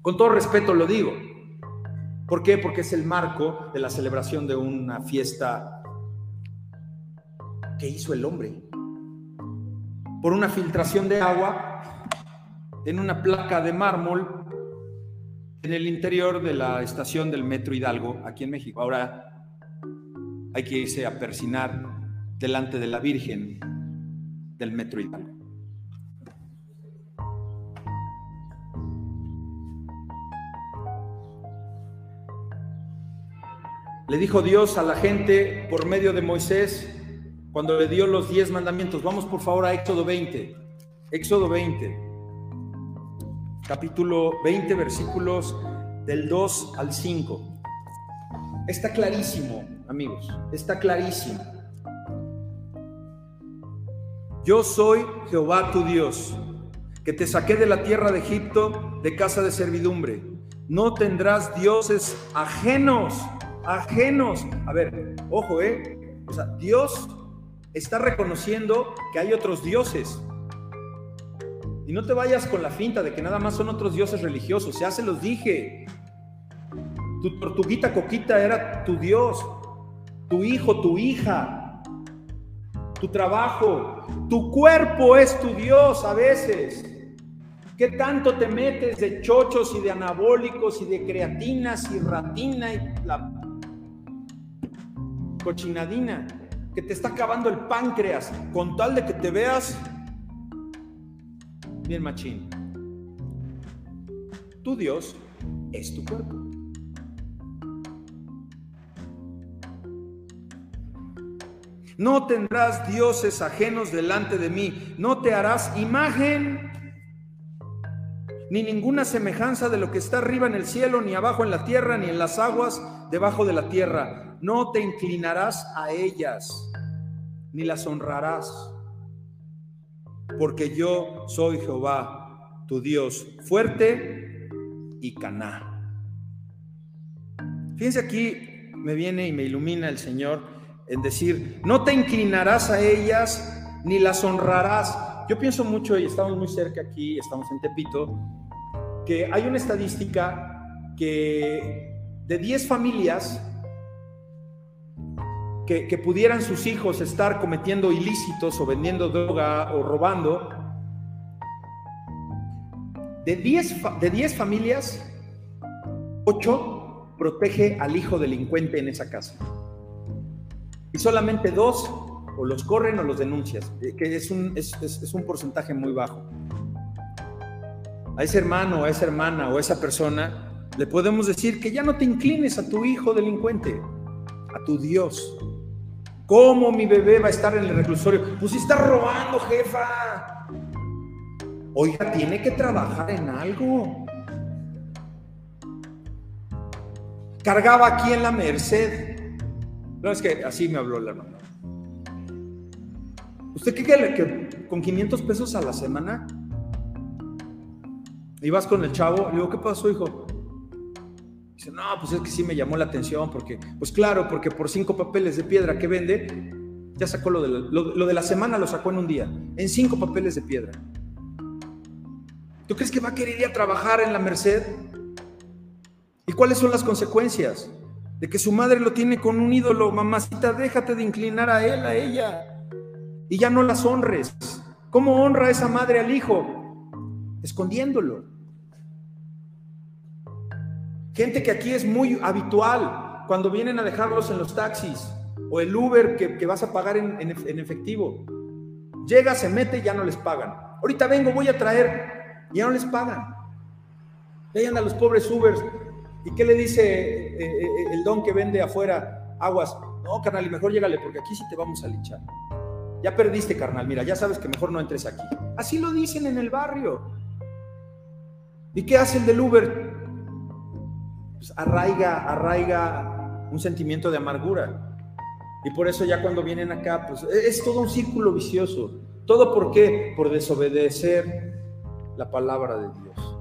Con todo respeto lo digo. ¿Por qué? Porque es el marco de la celebración de una fiesta que hizo el hombre. Por una filtración de agua en una placa de mármol en el interior de la estación del Metro Hidalgo, aquí en México. Ahora hay que irse a persinar delante de la Virgen del Metro Hidalgo. Le dijo Dios a la gente por medio de Moisés cuando le dio los diez mandamientos. Vamos por favor a Éxodo 20. Éxodo 20. Capítulo 20, versículos del 2 al 5. Está clarísimo, amigos. Está clarísimo. Yo soy Jehová tu Dios, que te saqué de la tierra de Egipto de casa de servidumbre. No tendrás dioses ajenos ajenos. A ver, ojo, ¿eh? O sea, Dios está reconociendo que hay otros dioses. Y no te vayas con la finta de que nada más son otros dioses religiosos. Ya se los dije. Tu tortuguita coquita era tu Dios, tu hijo, tu hija, tu trabajo, tu cuerpo es tu Dios a veces. ¿Qué tanto te metes de chochos y de anabólicos y de creatinas y ratina y la cochinadina, que te está acabando el páncreas, con tal de que te veas bien machín. Tu Dios es tu cuerpo. No tendrás dioses ajenos delante de mí, no te harás imagen ni ninguna semejanza de lo que está arriba en el cielo, ni abajo en la tierra, ni en las aguas debajo de la tierra no te inclinarás a ellas, ni las honrarás, porque yo soy Jehová, tu Dios, fuerte y caná. Fíjense aquí, me viene y me ilumina el Señor en decir, no te inclinarás a ellas, ni las honrarás. Yo pienso mucho, y estamos muy cerca aquí, estamos en Tepito, que hay una estadística que de 10 familias, que, pudieran sus hijos estar cometiendo ilícitos o vendiendo droga o robando, de 10 de diez familias, 8 protege al hijo delincuente en esa casa. Y solamente dos o los corren o los denuncias, eh, que es un, es, es un porcentaje muy bajo. A ese hermano, a esa hermana o a esa persona le podemos decir que ya no te inclines a tu hijo delincuente, a tu Dios, ¿Cómo mi bebé va a estar en el reclusorio? Pues está robando, jefa. Oiga, tiene que trabajar en algo. Cargaba aquí en la Merced. No, es que así me habló la hermana. ¿Usted qué cree que con 500 pesos a la semana? Y vas con el chavo, le digo, ¿qué pasó, hijo? Dice, no, pues es que sí me llamó la atención, porque, pues claro, porque por cinco papeles de piedra que vende, ya sacó lo de la, lo, de la semana, lo sacó en un día, en cinco papeles de piedra. ¿Tú crees que va a querer ir a trabajar en la Merced? ¿Y cuáles son las consecuencias? De que su madre lo tiene con un ídolo, mamacita, déjate de inclinar a él, a ella, y ya no las honres. ¿Cómo honra esa madre al hijo? Escondiéndolo. Gente que aquí es muy habitual cuando vienen a dejarlos en los taxis o el Uber que, vas a pagar en, efectivo. Llega, se mete ya no les pagan. Ahorita vengo, voy a traer, ya no les pagan. Ahí andan los pobres Ubers. ¿Y qué le dice eh, eh, eh, el don que vende afuera aguas? No, carnal, y mejor llégale porque aquí sí te vamos a linchar. Ya perdiste, carnal, mira, ya sabes que mejor no entres aquí. Así lo dicen en el barrio. ¿Y qué hace el del Uber? Pues, arraiga, arraiga un sentimiento de amargura. Y por eso ya cuando vienen acá, pues es todo un círculo vicioso. ¿Todo por qué? Por desobedecer la palabra de Dios.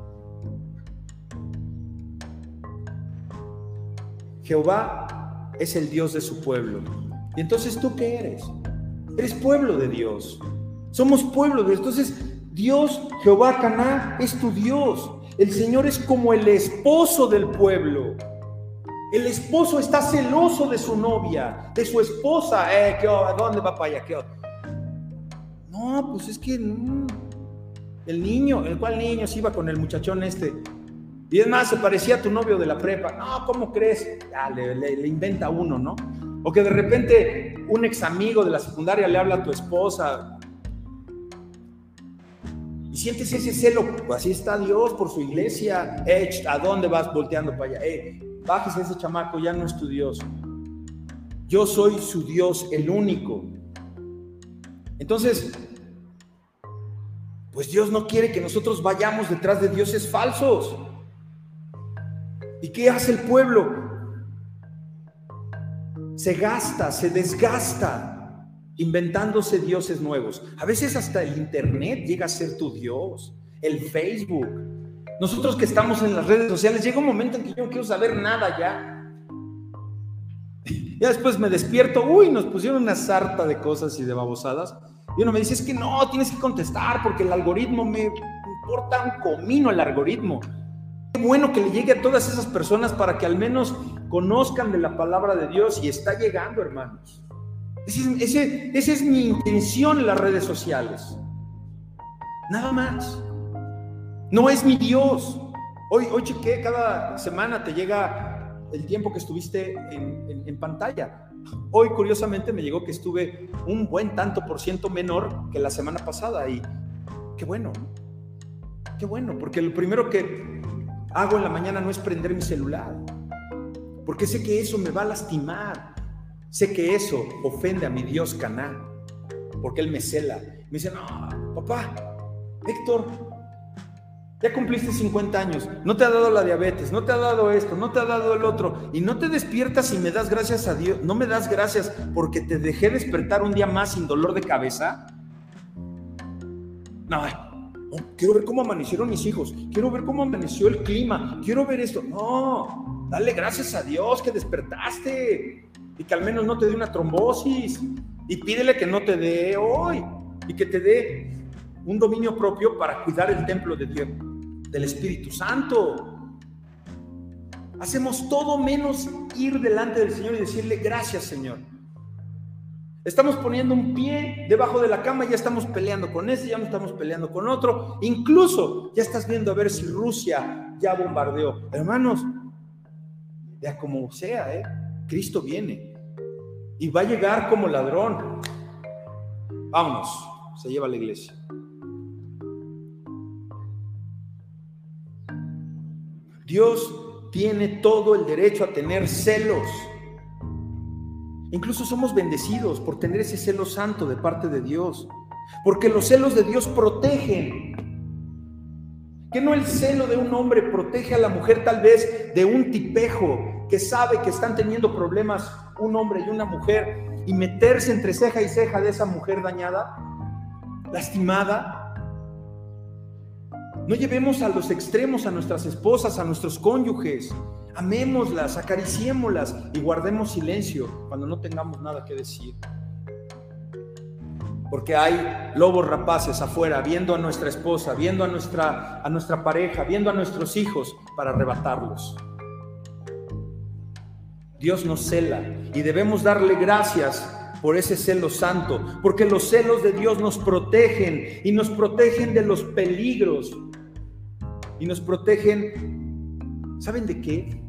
Jehová es el Dios de su pueblo. ¿Y entonces tú qué eres? Eres pueblo de Dios. Somos pueblo de Dios. Entonces, Dios, Jehová Caná, es tu Dios. El Señor es como el esposo del pueblo. El esposo está celoso de su novia, de su esposa. Eh, ¿qué, ¿A dónde va para allá? ¿Qué, no, pues es que mm, el niño, ¿el cual niño se iba con el muchachón este? Y es más, se parecía a tu novio de la prepa. No, ¿cómo crees? Le inventa uno, ¿no? O que de repente un ex amigo de la secundaria le habla a tu esposa, y sientes ese celo, pues así está Dios por su iglesia. ¿A dónde vas volteando para allá? Eh, bájese ese chamaco, ya no es tu Dios. Yo soy su Dios, el único. Entonces, pues Dios no quiere que nosotros vayamos detrás de dioses falsos. ¿Y qué hace el pueblo? Se gasta, se desgasta inventándose dioses nuevos. A veces hasta el Internet llega a ser tu Dios, el Facebook. Nosotros que estamos en las redes sociales, llega un momento en que yo no quiero saber nada ya. [LAUGHS] Ya después me despierto, uy, nos pusieron una sarta de cosas y de babosadas. Y uno me dice, es que no, tienes que contestar porque el algoritmo me importa un comino el algoritmo. Qué bueno que le llegue a todas esas personas para que al menos conozcan de la palabra de Dios y está llegando, hermanos. Esa es mi intención en las redes sociales. Nada más. No es mi Dios. Hoy, hoy chequé, cada semana te llega el tiempo que estuviste en, pantalla. Hoy, curiosamente, me llegó que estuve un buen tanto por ciento menor que la semana pasada. Y qué bueno, qué bueno, porque lo primero que hago en la mañana no es prender mi celular, porque sé que eso me va a lastimar. Sé que eso ofende a mi Dios Caná, porque él me cela. Me dice, no, papá, Héctor, ya cumpliste 50 años, no te ha dado la diabetes, no te ha dado esto, no te ha dado el otro, y no te despiertas y me das gracias a Dios, no me das gracias porque te dejé despertar un día más sin dolor de cabeza. No, quiero ver cómo amanecieron mis hijos, quiero ver cómo amaneció el clima, quiero ver esto. No, dale gracias a Dios que despertaste y que al menos no te dé una trombosis y pídele que no te dé hoy y que te dé un dominio propio para cuidar el templo de Dios, del Espíritu Santo. Hacemos todo menos ir delante del Señor y decirle gracias Señor. Estamos poniendo un pie debajo de la cama, ya estamos peleando con ese, ya no estamos peleando con otro. Incluso ya estás viendo a ver si Rusia ya bombardeó. Hermanos, ya como sea, ¿eh? Cristo viene y va a llegar como ladrón. Vámonos, se lleva a la iglesia. Dios tiene todo el derecho a tener celos. Incluso somos bendecidos por tener ese celo santo de parte de Dios. Porque los celos de Dios protegen. Que no el celo de un hombre protege a la mujer tal vez de un tipejo que sabe que están teniendo problemas un hombre y una mujer y meterse entre ceja y ceja de esa mujer dañada, lastimada. No llevemos a los extremos a nuestras esposas, a nuestros cónyuges. Amémoslas, acariciémoslas y guardemos silencio cuando no tengamos nada que decir. Porque hay lobos rapaces afuera viendo a nuestra esposa, viendo a nuestra, a nuestra pareja, viendo a nuestros hijos para arrebatarlos. Dios nos cela y debemos darle gracias por ese celo santo, porque los celos de Dios nos protegen y nos protegen de los peligros y nos protegen, ¿saben de qué?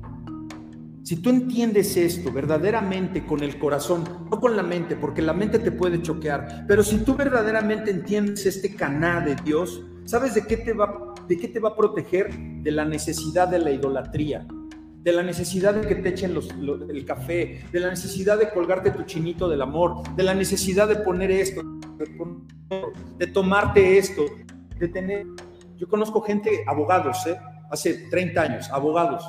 Si tú entiendes esto verdaderamente con el corazón, no con la mente, porque la mente te puede choquear, pero si tú verdaderamente entiendes este caná de Dios, ¿sabes de qué te va, de qué te va a proteger? De la necesidad de la idolatría de la necesidad de que te echen el café, de la necesidad de colgarte tu chinito del amor, de la necesidad de poner esto, de, tomarte esto, de tener... Yo conozco gente, abogados, ¿eh? hace 30 años, abogados,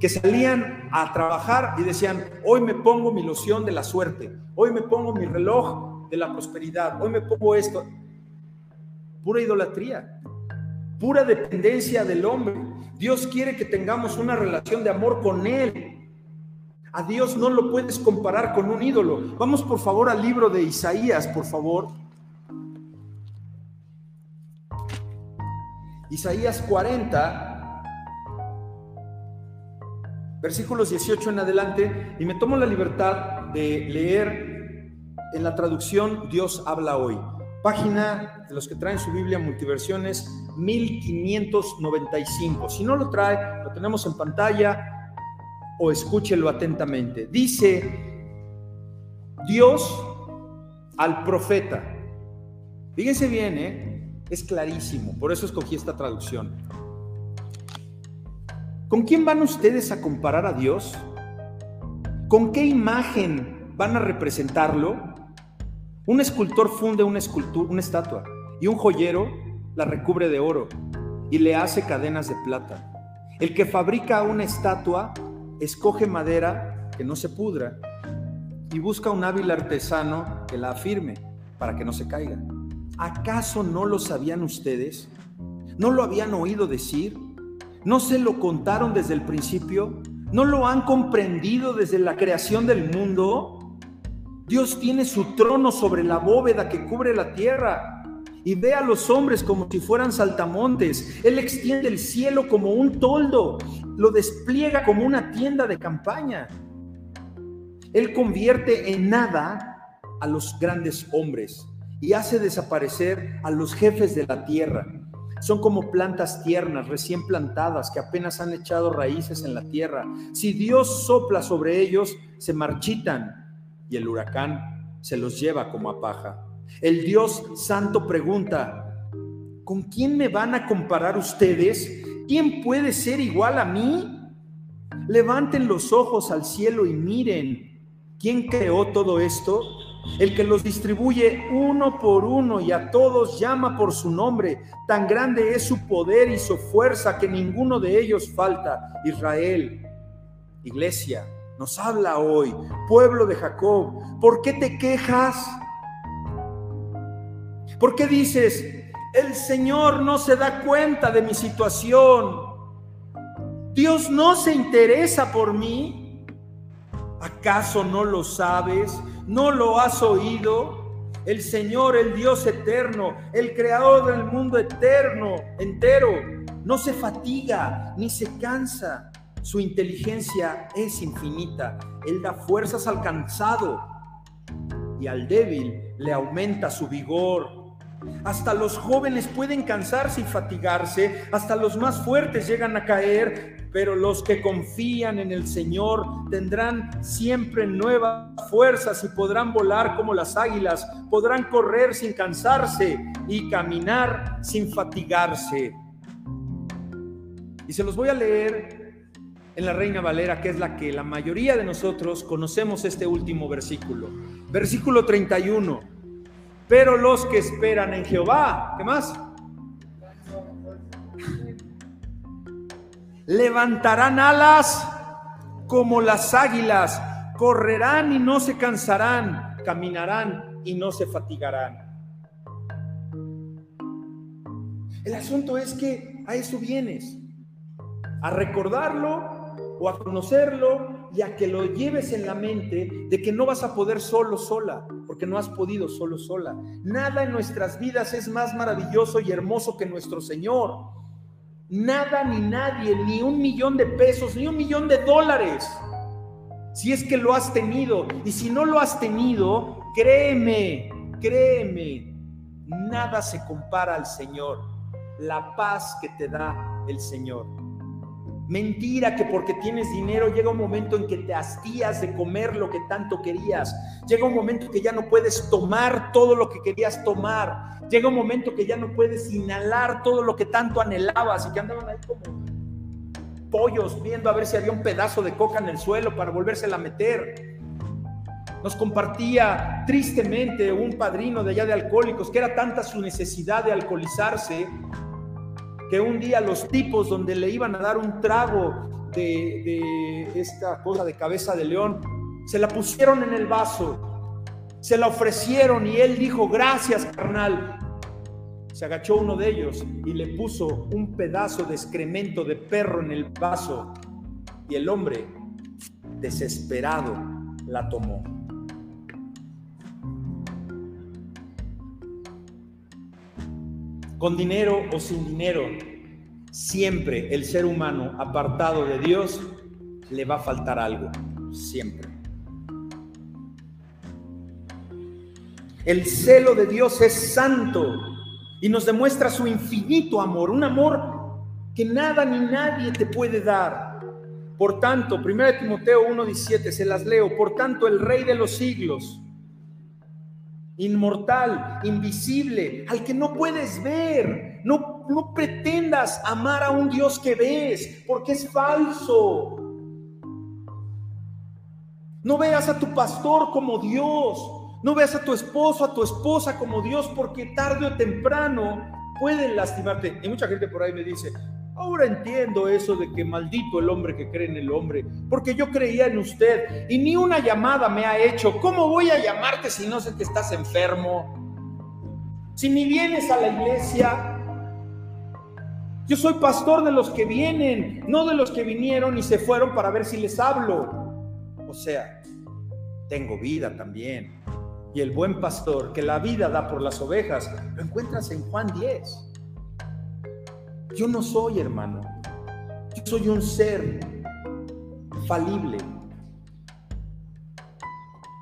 que salían a trabajar y decían, hoy me pongo mi loción de la suerte, hoy me pongo mi reloj de la prosperidad, hoy me pongo esto. Pura idolatría, pura dependencia del hombre. Dios quiere que tengamos una relación de amor con Él. A Dios no lo puedes comparar con un ídolo. Vamos por favor al libro de Isaías, por favor. Isaías 40, versículos 18 en adelante, y me tomo la libertad de leer en la traducción Dios habla hoy. Página de los que traen su Biblia multiversiones 1595. Si no lo trae, lo tenemos en pantalla o escúchelo atentamente. Dice Dios al profeta. Fíjense bien, ¿eh? es clarísimo, por eso escogí esta traducción. ¿Con quién van ustedes a comparar a Dios? ¿Con qué imagen van a representarlo? Un escultor funde una, escultura, una estatua y un joyero la recubre de oro y le hace cadenas de plata. El que fabrica una estatua escoge madera que no se pudra y busca un hábil artesano que la afirme para que no se caiga. ¿Acaso no lo sabían ustedes? ¿No lo habían oído decir? ¿No se lo contaron desde el principio? ¿No lo han comprendido desde la creación del mundo? Dios tiene su trono sobre la bóveda que cubre la tierra y ve a los hombres como si fueran saltamontes. Él extiende el cielo como un toldo, lo despliega como una tienda de campaña. Él convierte en nada a los grandes hombres y hace desaparecer a los jefes de la tierra. Son como plantas tiernas, recién plantadas, que apenas han echado raíces en la tierra. Si Dios sopla sobre ellos, se marchitan y el huracán se los lleva como a paja. El Dios Santo pregunta, ¿con quién me van a comparar ustedes? ¿Quién puede ser igual a mí? Levanten los ojos al cielo y miren, ¿quién creó todo esto? El que los distribuye uno por uno y a todos llama por su nombre. Tan grande es su poder y su fuerza que ninguno de ellos falta. Israel, iglesia, nos habla hoy, pueblo de Jacob, ¿por qué te quejas? ¿Por qué dices, el Señor no se da cuenta de mi situación? Dios no se interesa por mí. ¿Acaso no lo sabes? ¿No lo has oído? El Señor, el Dios eterno, el creador del mundo eterno, entero, no se fatiga ni se cansa. Su inteligencia es infinita. Él da fuerzas al cansado y al débil le aumenta su vigor. Hasta los jóvenes pueden cansarse y fatigarse, hasta los más fuertes llegan a caer, pero los que confían en el Señor tendrán siempre nuevas fuerzas y podrán volar como las águilas, podrán correr sin cansarse y caminar sin fatigarse. Y se los voy a leer en la Reina Valera, que es la que la mayoría de nosotros conocemos este último versículo. Versículo 31. Pero los que esperan en Jehová, ¿qué más? Levantarán alas como las águilas, correrán y no se cansarán, caminarán y no se fatigarán. El asunto es que a eso vienes, a recordarlo o a conocerlo y a que lo lleves en la mente de que no vas a poder solo, sola, porque no has podido solo, sola. Nada en nuestras vidas es más maravilloso y hermoso que nuestro Señor. Nada ni nadie, ni un millón de pesos, ni un millón de dólares. Si es que lo has tenido. Y si no lo has tenido, créeme, créeme, nada se compara al Señor. La paz que te da el Señor. Mentira que porque tienes dinero llega un momento en que te hastías de comer lo que tanto querías. Llega un momento que ya no puedes tomar todo lo que querías tomar. Llega un momento que ya no puedes inhalar todo lo que tanto anhelabas y que andaban ahí como pollos viendo a ver si había un pedazo de coca en el suelo para volvérsela a meter. Nos compartía tristemente un padrino de allá de alcohólicos que era tanta su necesidad de alcoholizarse que un día los tipos donde le iban a dar un trago de, esta cosa de cabeza de león, se la pusieron en el vaso, se la ofrecieron y él dijo, gracias carnal. Se agachó uno de ellos y le puso un pedazo de excremento de perro en el vaso y el hombre, desesperado, la tomó. Con dinero o sin dinero, siempre el ser humano apartado de Dios le va a faltar algo, siempre. El celo de Dios es santo y nos demuestra su infinito amor, un amor que nada ni nadie te puede dar. Por tanto, 1 Timoteo 1:17 se las leo, por tanto el rey de los siglos inmortal, invisible, al que no puedes ver. No, no pretendas amar a un Dios que ves, porque es falso. No veas a tu pastor como Dios. No veas a tu esposo, a tu esposa como Dios, porque tarde o temprano pueden lastimarte. Y mucha gente por ahí me dice, Ahora entiendo eso de que maldito el hombre que cree en el hombre, porque yo creía en usted y ni una llamada me ha hecho. ¿Cómo voy a llamarte si no sé que estás enfermo? Si ni vienes a la iglesia. Yo soy pastor de los que vienen, no de los que vinieron y se fueron para ver si les hablo. O sea, tengo vida también. Y el buen pastor que la vida da por las ovejas, lo encuentras en Juan 10. Yo no soy hermano. Yo soy un ser falible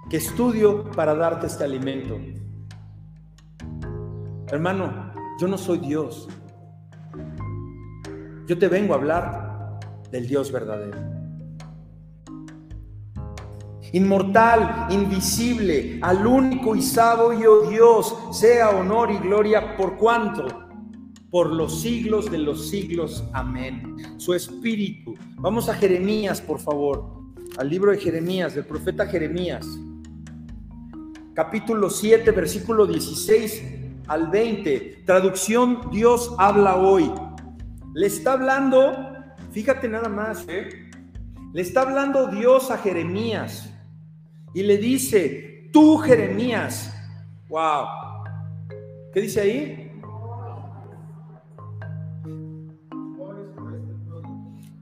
que estudio para darte este alimento. Hermano, yo no soy Dios. Yo te vengo a hablar del Dios verdadero. Inmortal, invisible, al único y sabio Dios, sea honor y gloria por cuanto por los siglos de los siglos. Amén. Su espíritu. Vamos a Jeremías, por favor, al libro de Jeremías, del profeta Jeremías, capítulo 7, versículo 16 al 20. Traducción, Dios habla hoy. Le está hablando, fíjate nada más, ¿eh? le está hablando Dios a Jeremías y le dice, tú Jeremías, wow, ¿qué dice ahí?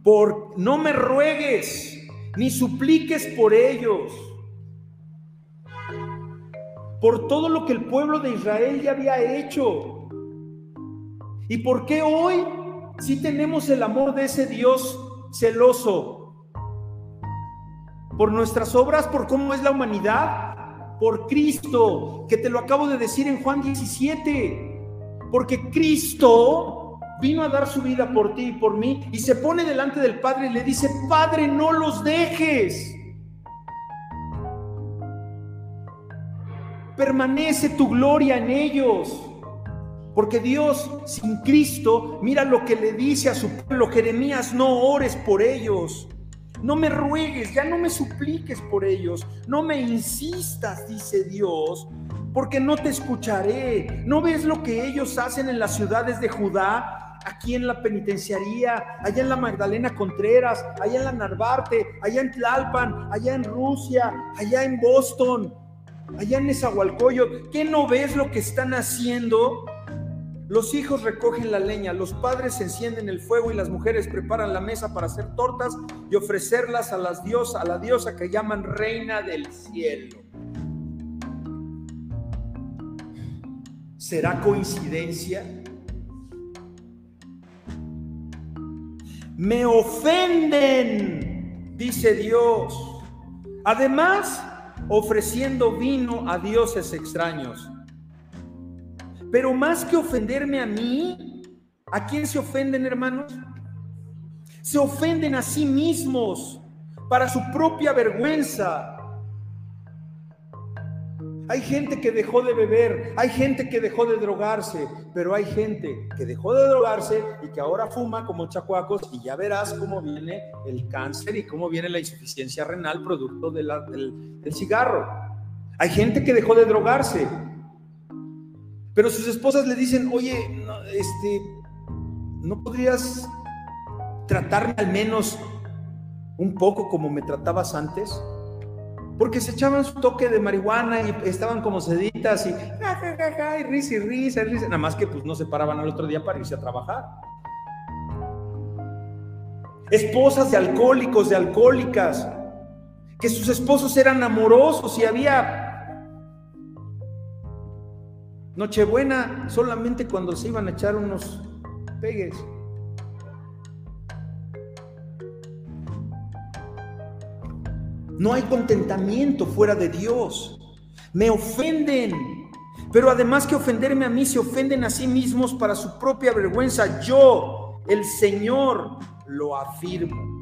Por no me ruegues ni supliques por ellos. Por todo lo que el pueblo de Israel ya había hecho. ¿Y por qué hoy si tenemos el amor de ese Dios celoso? Por nuestras obras, por cómo es la humanidad, por Cristo, que te lo acabo de decir en Juan 17. Porque Cristo vino a dar su vida por ti y por mí y se pone delante del Padre y le dice, Padre, no los dejes. Permanece tu gloria en ellos. Porque Dios sin Cristo, mira lo que le dice a su pueblo, Jeremías, no ores por ellos. No me ruegues, ya no me supliques por ellos, no me insistas, dice Dios, porque no te escucharé. ¿No ves lo que ellos hacen en las ciudades de Judá? Aquí en la penitenciaría, allá en la Magdalena Contreras, allá en la Narvarte, allá en Tlalpan, allá en Rusia, allá en Boston, allá en Nezahualcóyotl. ¿Qué no ves lo que están haciendo? Los hijos recogen la leña, los padres encienden el fuego y las mujeres preparan la mesa para hacer tortas y ofrecerlas a las diosas, a la diosa que llaman reina del cielo. ¿Será coincidencia? Me ofenden, dice Dios. Además, ofreciendo vino a dioses extraños. Pero más que ofenderme a mí, ¿a quién se ofenden, hermanos? Se ofenden a sí mismos para su propia vergüenza. Hay gente que dejó de beber, hay gente que dejó de drogarse, pero hay gente que dejó de drogarse y que ahora fuma como chacuacos y ya verás cómo viene el cáncer y cómo viene la insuficiencia renal producto del, del cigarro. Hay gente que dejó de drogarse, pero sus esposas le dicen, oye, no, este, ¿no podrías tratarme al menos un poco como me tratabas antes? Porque se echaban su toque de marihuana y estaban como seditas y ja, y risa y risa y risa, nada más que pues no se paraban al otro día para irse a trabajar. Esposas de alcohólicos, de alcohólicas, que sus esposos eran amorosos y había Nochebuena solamente cuando se iban a echar unos pegues. No hay contentamiento fuera de Dios. Me ofenden. Pero además que ofenderme a mí, se ofenden a sí mismos para su propia vergüenza. Yo, el Señor, lo afirmo.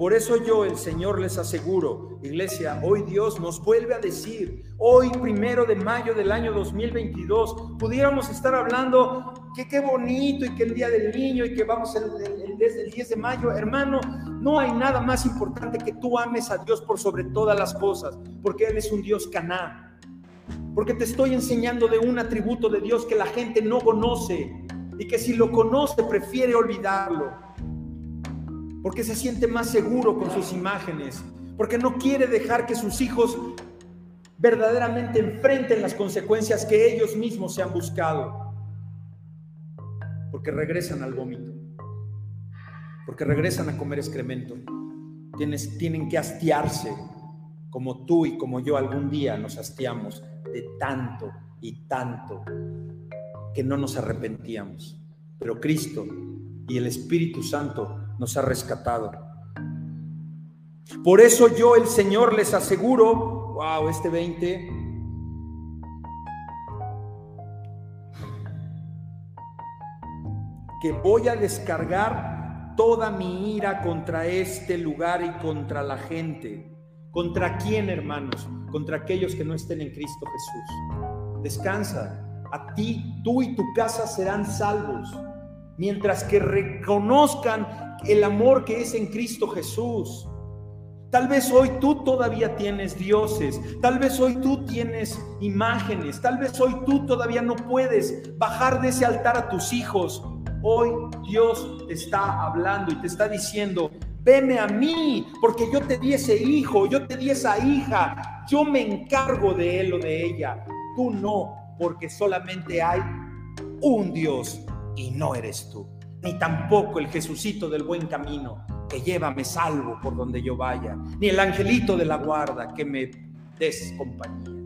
Por eso yo, el Señor, les aseguro, iglesia, hoy Dios nos vuelve a decir, hoy primero de mayo del año 2022, pudiéramos estar hablando que qué bonito y que el día del niño y que vamos el, desde el 10 de mayo, hermano, no hay nada más importante que tú ames a Dios por sobre todas las cosas, porque Él es un Dios caná. Porque te estoy enseñando de un atributo de Dios que la gente no conoce y que si lo conoce prefiere olvidarlo. Porque se siente más seguro con sus imágenes, porque no quiere dejar que sus hijos verdaderamente enfrenten las consecuencias que ellos mismos se han buscado, porque regresan al vómito, porque regresan a comer excremento, Tienes, tienen que hastiarse, como tú y como yo algún día nos hastiamos de tanto y tanto que no nos arrepentíamos. Pero Cristo y el Espíritu Santo nos ha rescatado. Por eso yo, el Señor, les aseguro, wow, este 20, que voy a descargar toda mi ira contra este lugar y contra la gente. ¿Contra quién, hermanos? Contra aquellos que no estén en Cristo Jesús. Descansa. A ti, tú y tu casa serán salvos mientras que reconozcan el amor que es en Cristo Jesús. Tal vez hoy tú todavía tienes dioses, tal vez hoy tú tienes imágenes, tal vez hoy tú todavía no puedes bajar de ese altar a tus hijos. Hoy Dios te está hablando y te está diciendo, veme a mí, porque yo te di ese hijo, yo te di esa hija, yo me encargo de él o de ella. Tú no, porque solamente hay un Dios y no eres tú, ni tampoco el Jesucito del buen camino que llévame salvo por donde yo vaya, ni el angelito de la guarda que me des compañía.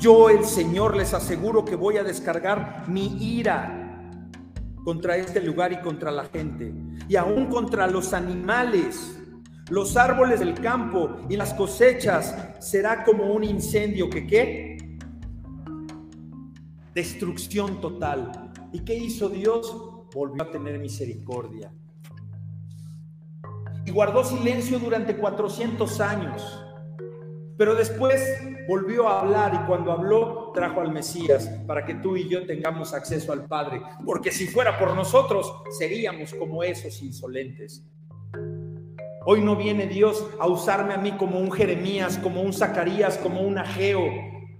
Yo el Señor les aseguro que voy a descargar mi ira contra este lugar y contra la gente, y aún contra los animales. Los árboles del campo y las cosechas será como un incendio que qué? destrucción total. ¿Y qué hizo Dios? Volvió a tener misericordia. Y guardó silencio durante 400 años. Pero después volvió a hablar y cuando habló trajo al Mesías para que tú y yo tengamos acceso al Padre. Porque si fuera por nosotros, seríamos como esos insolentes. Hoy no viene Dios a usarme a mí como un Jeremías, como un Zacarías, como un Ageo.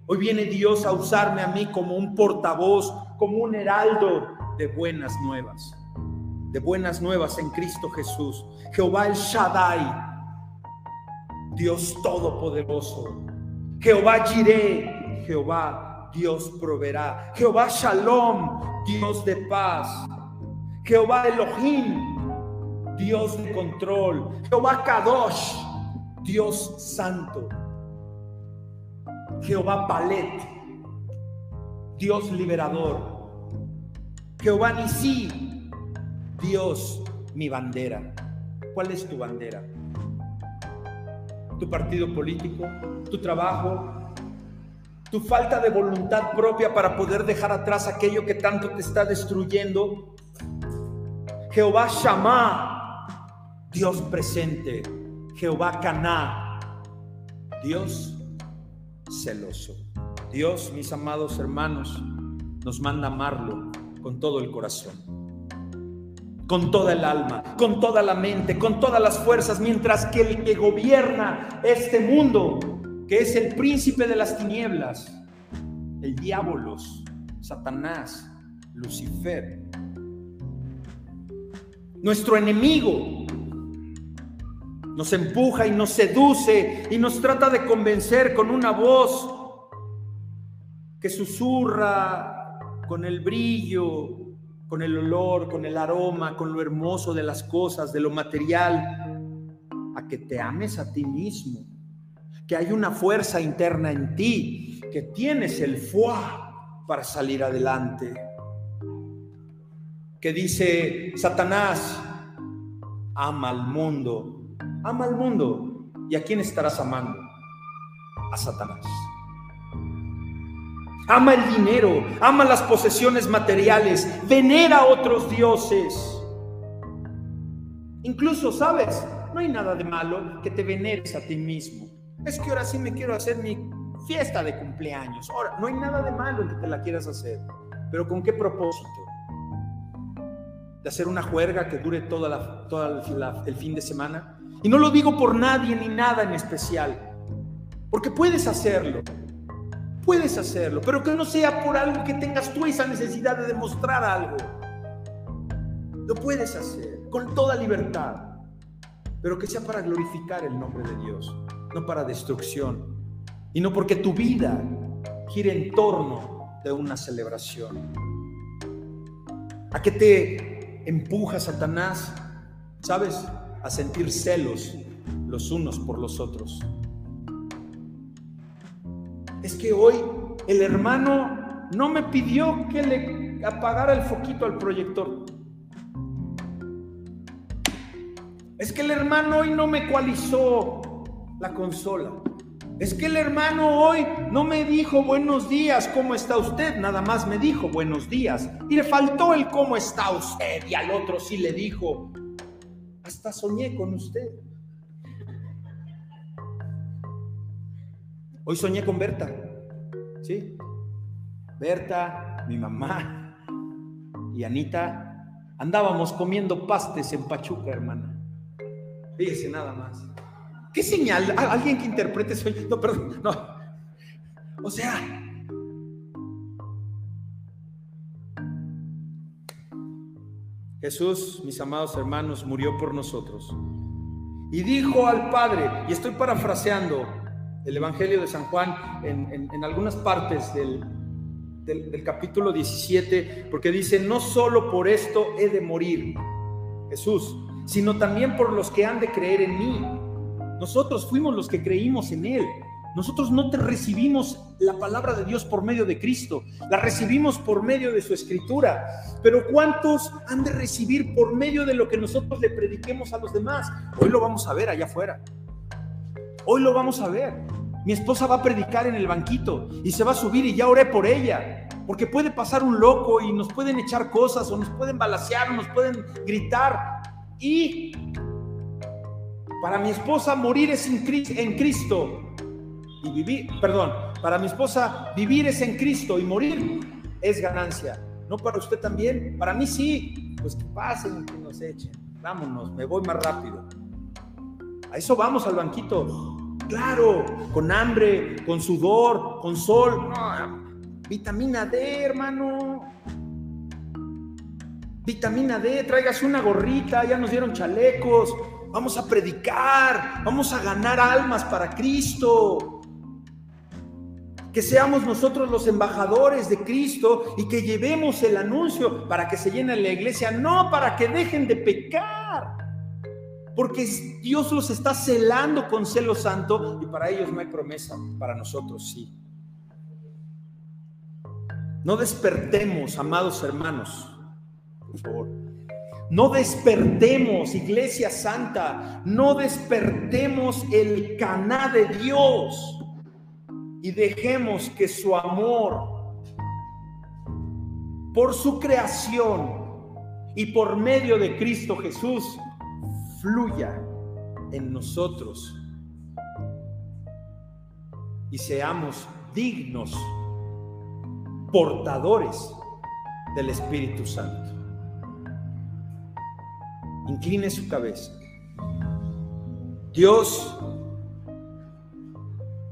Hoy viene Dios a usarme a mí como un portavoz, como un heraldo de buenas nuevas. De buenas nuevas en Cristo Jesús. Jehová el Shaddai, Dios Todopoderoso. Jehová Jireh, Jehová Dios proveerá. Jehová Shalom, Dios de paz. Jehová Elohim, Dios de control. Jehová Kadosh, Dios santo. Jehová Palet, Dios liberador. Jehová Nisi, Dios mi bandera. ¿Cuál es tu bandera? Tu partido político, tu trabajo, tu falta de voluntad propia para poder dejar atrás aquello que tanto te está destruyendo. Jehová Shammah, Dios presente. Jehová Caná, Dios celoso. Dios, mis amados hermanos, nos manda amarlo con todo el corazón con toda el alma, con toda la mente, con todas las fuerzas, mientras que el que gobierna este mundo, que es el príncipe de las tinieblas, el diabolos, Satanás, Lucifer, nuestro enemigo, nos empuja y nos seduce y nos trata de convencer con una voz que susurra con el brillo con el olor, con el aroma, con lo hermoso de las cosas, de lo material, a que te ames a ti mismo, que hay una fuerza interna en ti, que tienes el fuá para salir adelante. Que dice Satanás, ama al mundo, ama al mundo. ¿Y a quién estarás amando? A Satanás ama el dinero, ama las posesiones materiales, venera a otros dioses. Incluso, ¿sabes? No hay nada de malo que te veneres a ti mismo. Es que ahora sí me quiero hacer mi fiesta de cumpleaños. Ahora, no hay nada de malo en que te la quieras hacer. Pero ¿con qué propósito? ¿De hacer una juerga que dure todo el fin de semana? Y no lo digo por nadie ni nada en especial. Porque puedes hacerlo. Puedes hacerlo, pero que no sea por algo que tengas tú esa necesidad de demostrar algo. Lo puedes hacer con toda libertad, pero que sea para glorificar el nombre de Dios, no para destrucción. Y no porque tu vida gire en torno de una celebración. ¿A qué te empuja Satanás? ¿Sabes? A sentir celos los unos por los otros es que hoy el hermano no me pidió que le apagara el foquito al proyector. Es que el hermano hoy no me coalizó la consola. Es que el hermano hoy no me dijo buenos días, ¿cómo está usted? Nada más me dijo buenos días. Y le faltó el cómo está usted. Y al otro sí le dijo, hasta soñé con usted. Hoy soñé con Berta, ¿sí? Berta, mi mamá y Anita andábamos comiendo pastes en Pachuca, hermana. Fíjese nada más. ¿Qué señal? ¿Alguien que interprete sueño? No, perdón, no. O sea, Jesús, mis amados hermanos, murió por nosotros. Y dijo al Padre, y estoy parafraseando, el Evangelio de San Juan en, algunas partes del, del, capítulo 17, porque dice, no solo por esto he de morir, Jesús, sino también por los que han de creer en mí. Nosotros fuimos los que creímos en Él. Nosotros no te recibimos la palabra de Dios por medio de Cristo, la recibimos por medio de su escritura. Pero ¿cuántos han de recibir por medio de lo que nosotros le prediquemos a los demás? Hoy lo vamos a ver allá afuera. Hoy lo vamos a ver. Mi esposa va a predicar en el banquito y se va a subir y ya oré por ella. Porque puede pasar un loco y nos pueden echar cosas o nos pueden balasear o nos pueden gritar. Y para mi esposa morir es en Cristo. y vivir, perdón, para mi esposa vivir es en Cristo y morir es ganancia. ¿No para usted también? Para mí sí. Pues que pasen, que nos echen. Vámonos, me voy más rápido. A eso vamos al banquito. Claro, con hambre, con sudor, con sol. vitamina D, hermano. Vitamina D, tráigase una gorrita, ya nos dieron chalecos. Vamos a predicar, vamos a ganar almas para Cristo que seamos nosotros los embajadores de Cristo y que llevemos el anuncio para que se llene la iglesia, no para que dejen de pecar, porque Dios los está celando con celo santo y para ellos no hay promesa, para nosotros sí. No despertemos, amados hermanos, por favor. No despertemos, iglesia santa, no despertemos el caná de Dios y dejemos que su amor por su creación y por medio de Cristo Jesús fluya en nosotros y seamos dignos portadores del Espíritu Santo. Incline su cabeza. Dios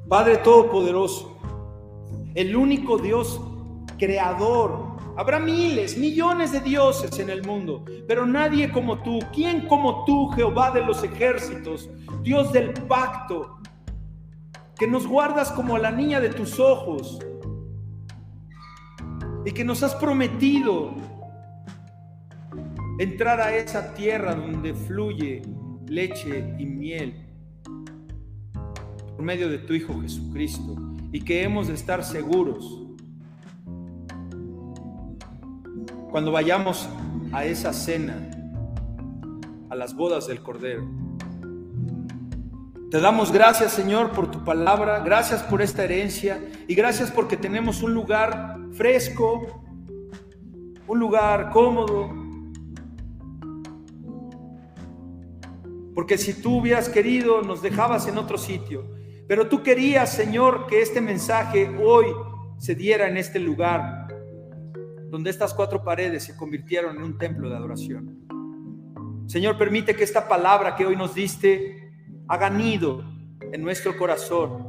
Padre Todopoderoso, el único Dios creador. Habrá miles, millones de dioses en el mundo, pero nadie como tú. ¿Quién como tú, Jehová de los ejércitos, Dios del pacto, que nos guardas como a la niña de tus ojos y que nos has prometido entrar a esa tierra donde fluye leche y miel? por medio de tu Hijo Jesucristo y que hemos de estar seguros cuando vayamos a esa cena, a las bodas del Cordero. Te damos gracias, Señor, por tu palabra, gracias por esta herencia y gracias porque tenemos un lugar fresco, un lugar cómodo. Porque si tú hubieras querido, nos dejabas en otro sitio. Pero tú querías, Señor, que este mensaje hoy se diera en este lugar, donde estas cuatro paredes se convirtieron en un templo de adoración. Señor, permite que esta palabra que hoy nos diste haga nido en nuestro corazón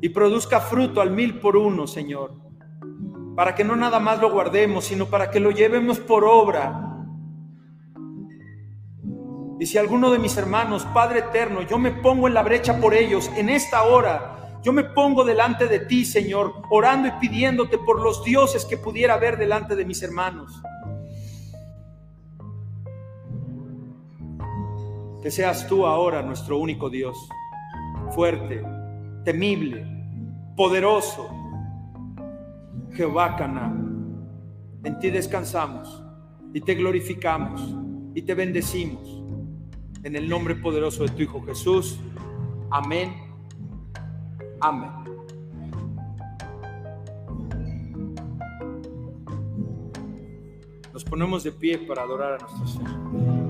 y produzca fruto al mil por uno, Señor, para que no nada más lo guardemos, sino para que lo llevemos por obra y si alguno de mis hermanos, Padre eterno, yo me pongo en la brecha por ellos en esta hora, yo me pongo delante de ti, Señor, orando y pidiéndote por los dioses que pudiera ver delante de mis hermanos. Que seas tú ahora nuestro único Dios, fuerte, temible, poderoso. Jehová Caná, en ti descansamos y te glorificamos y te bendecimos en el nombre poderoso de tu Hijo Jesús. Amén. Amén. Nos ponemos de pie para adorar a nuestro Señor.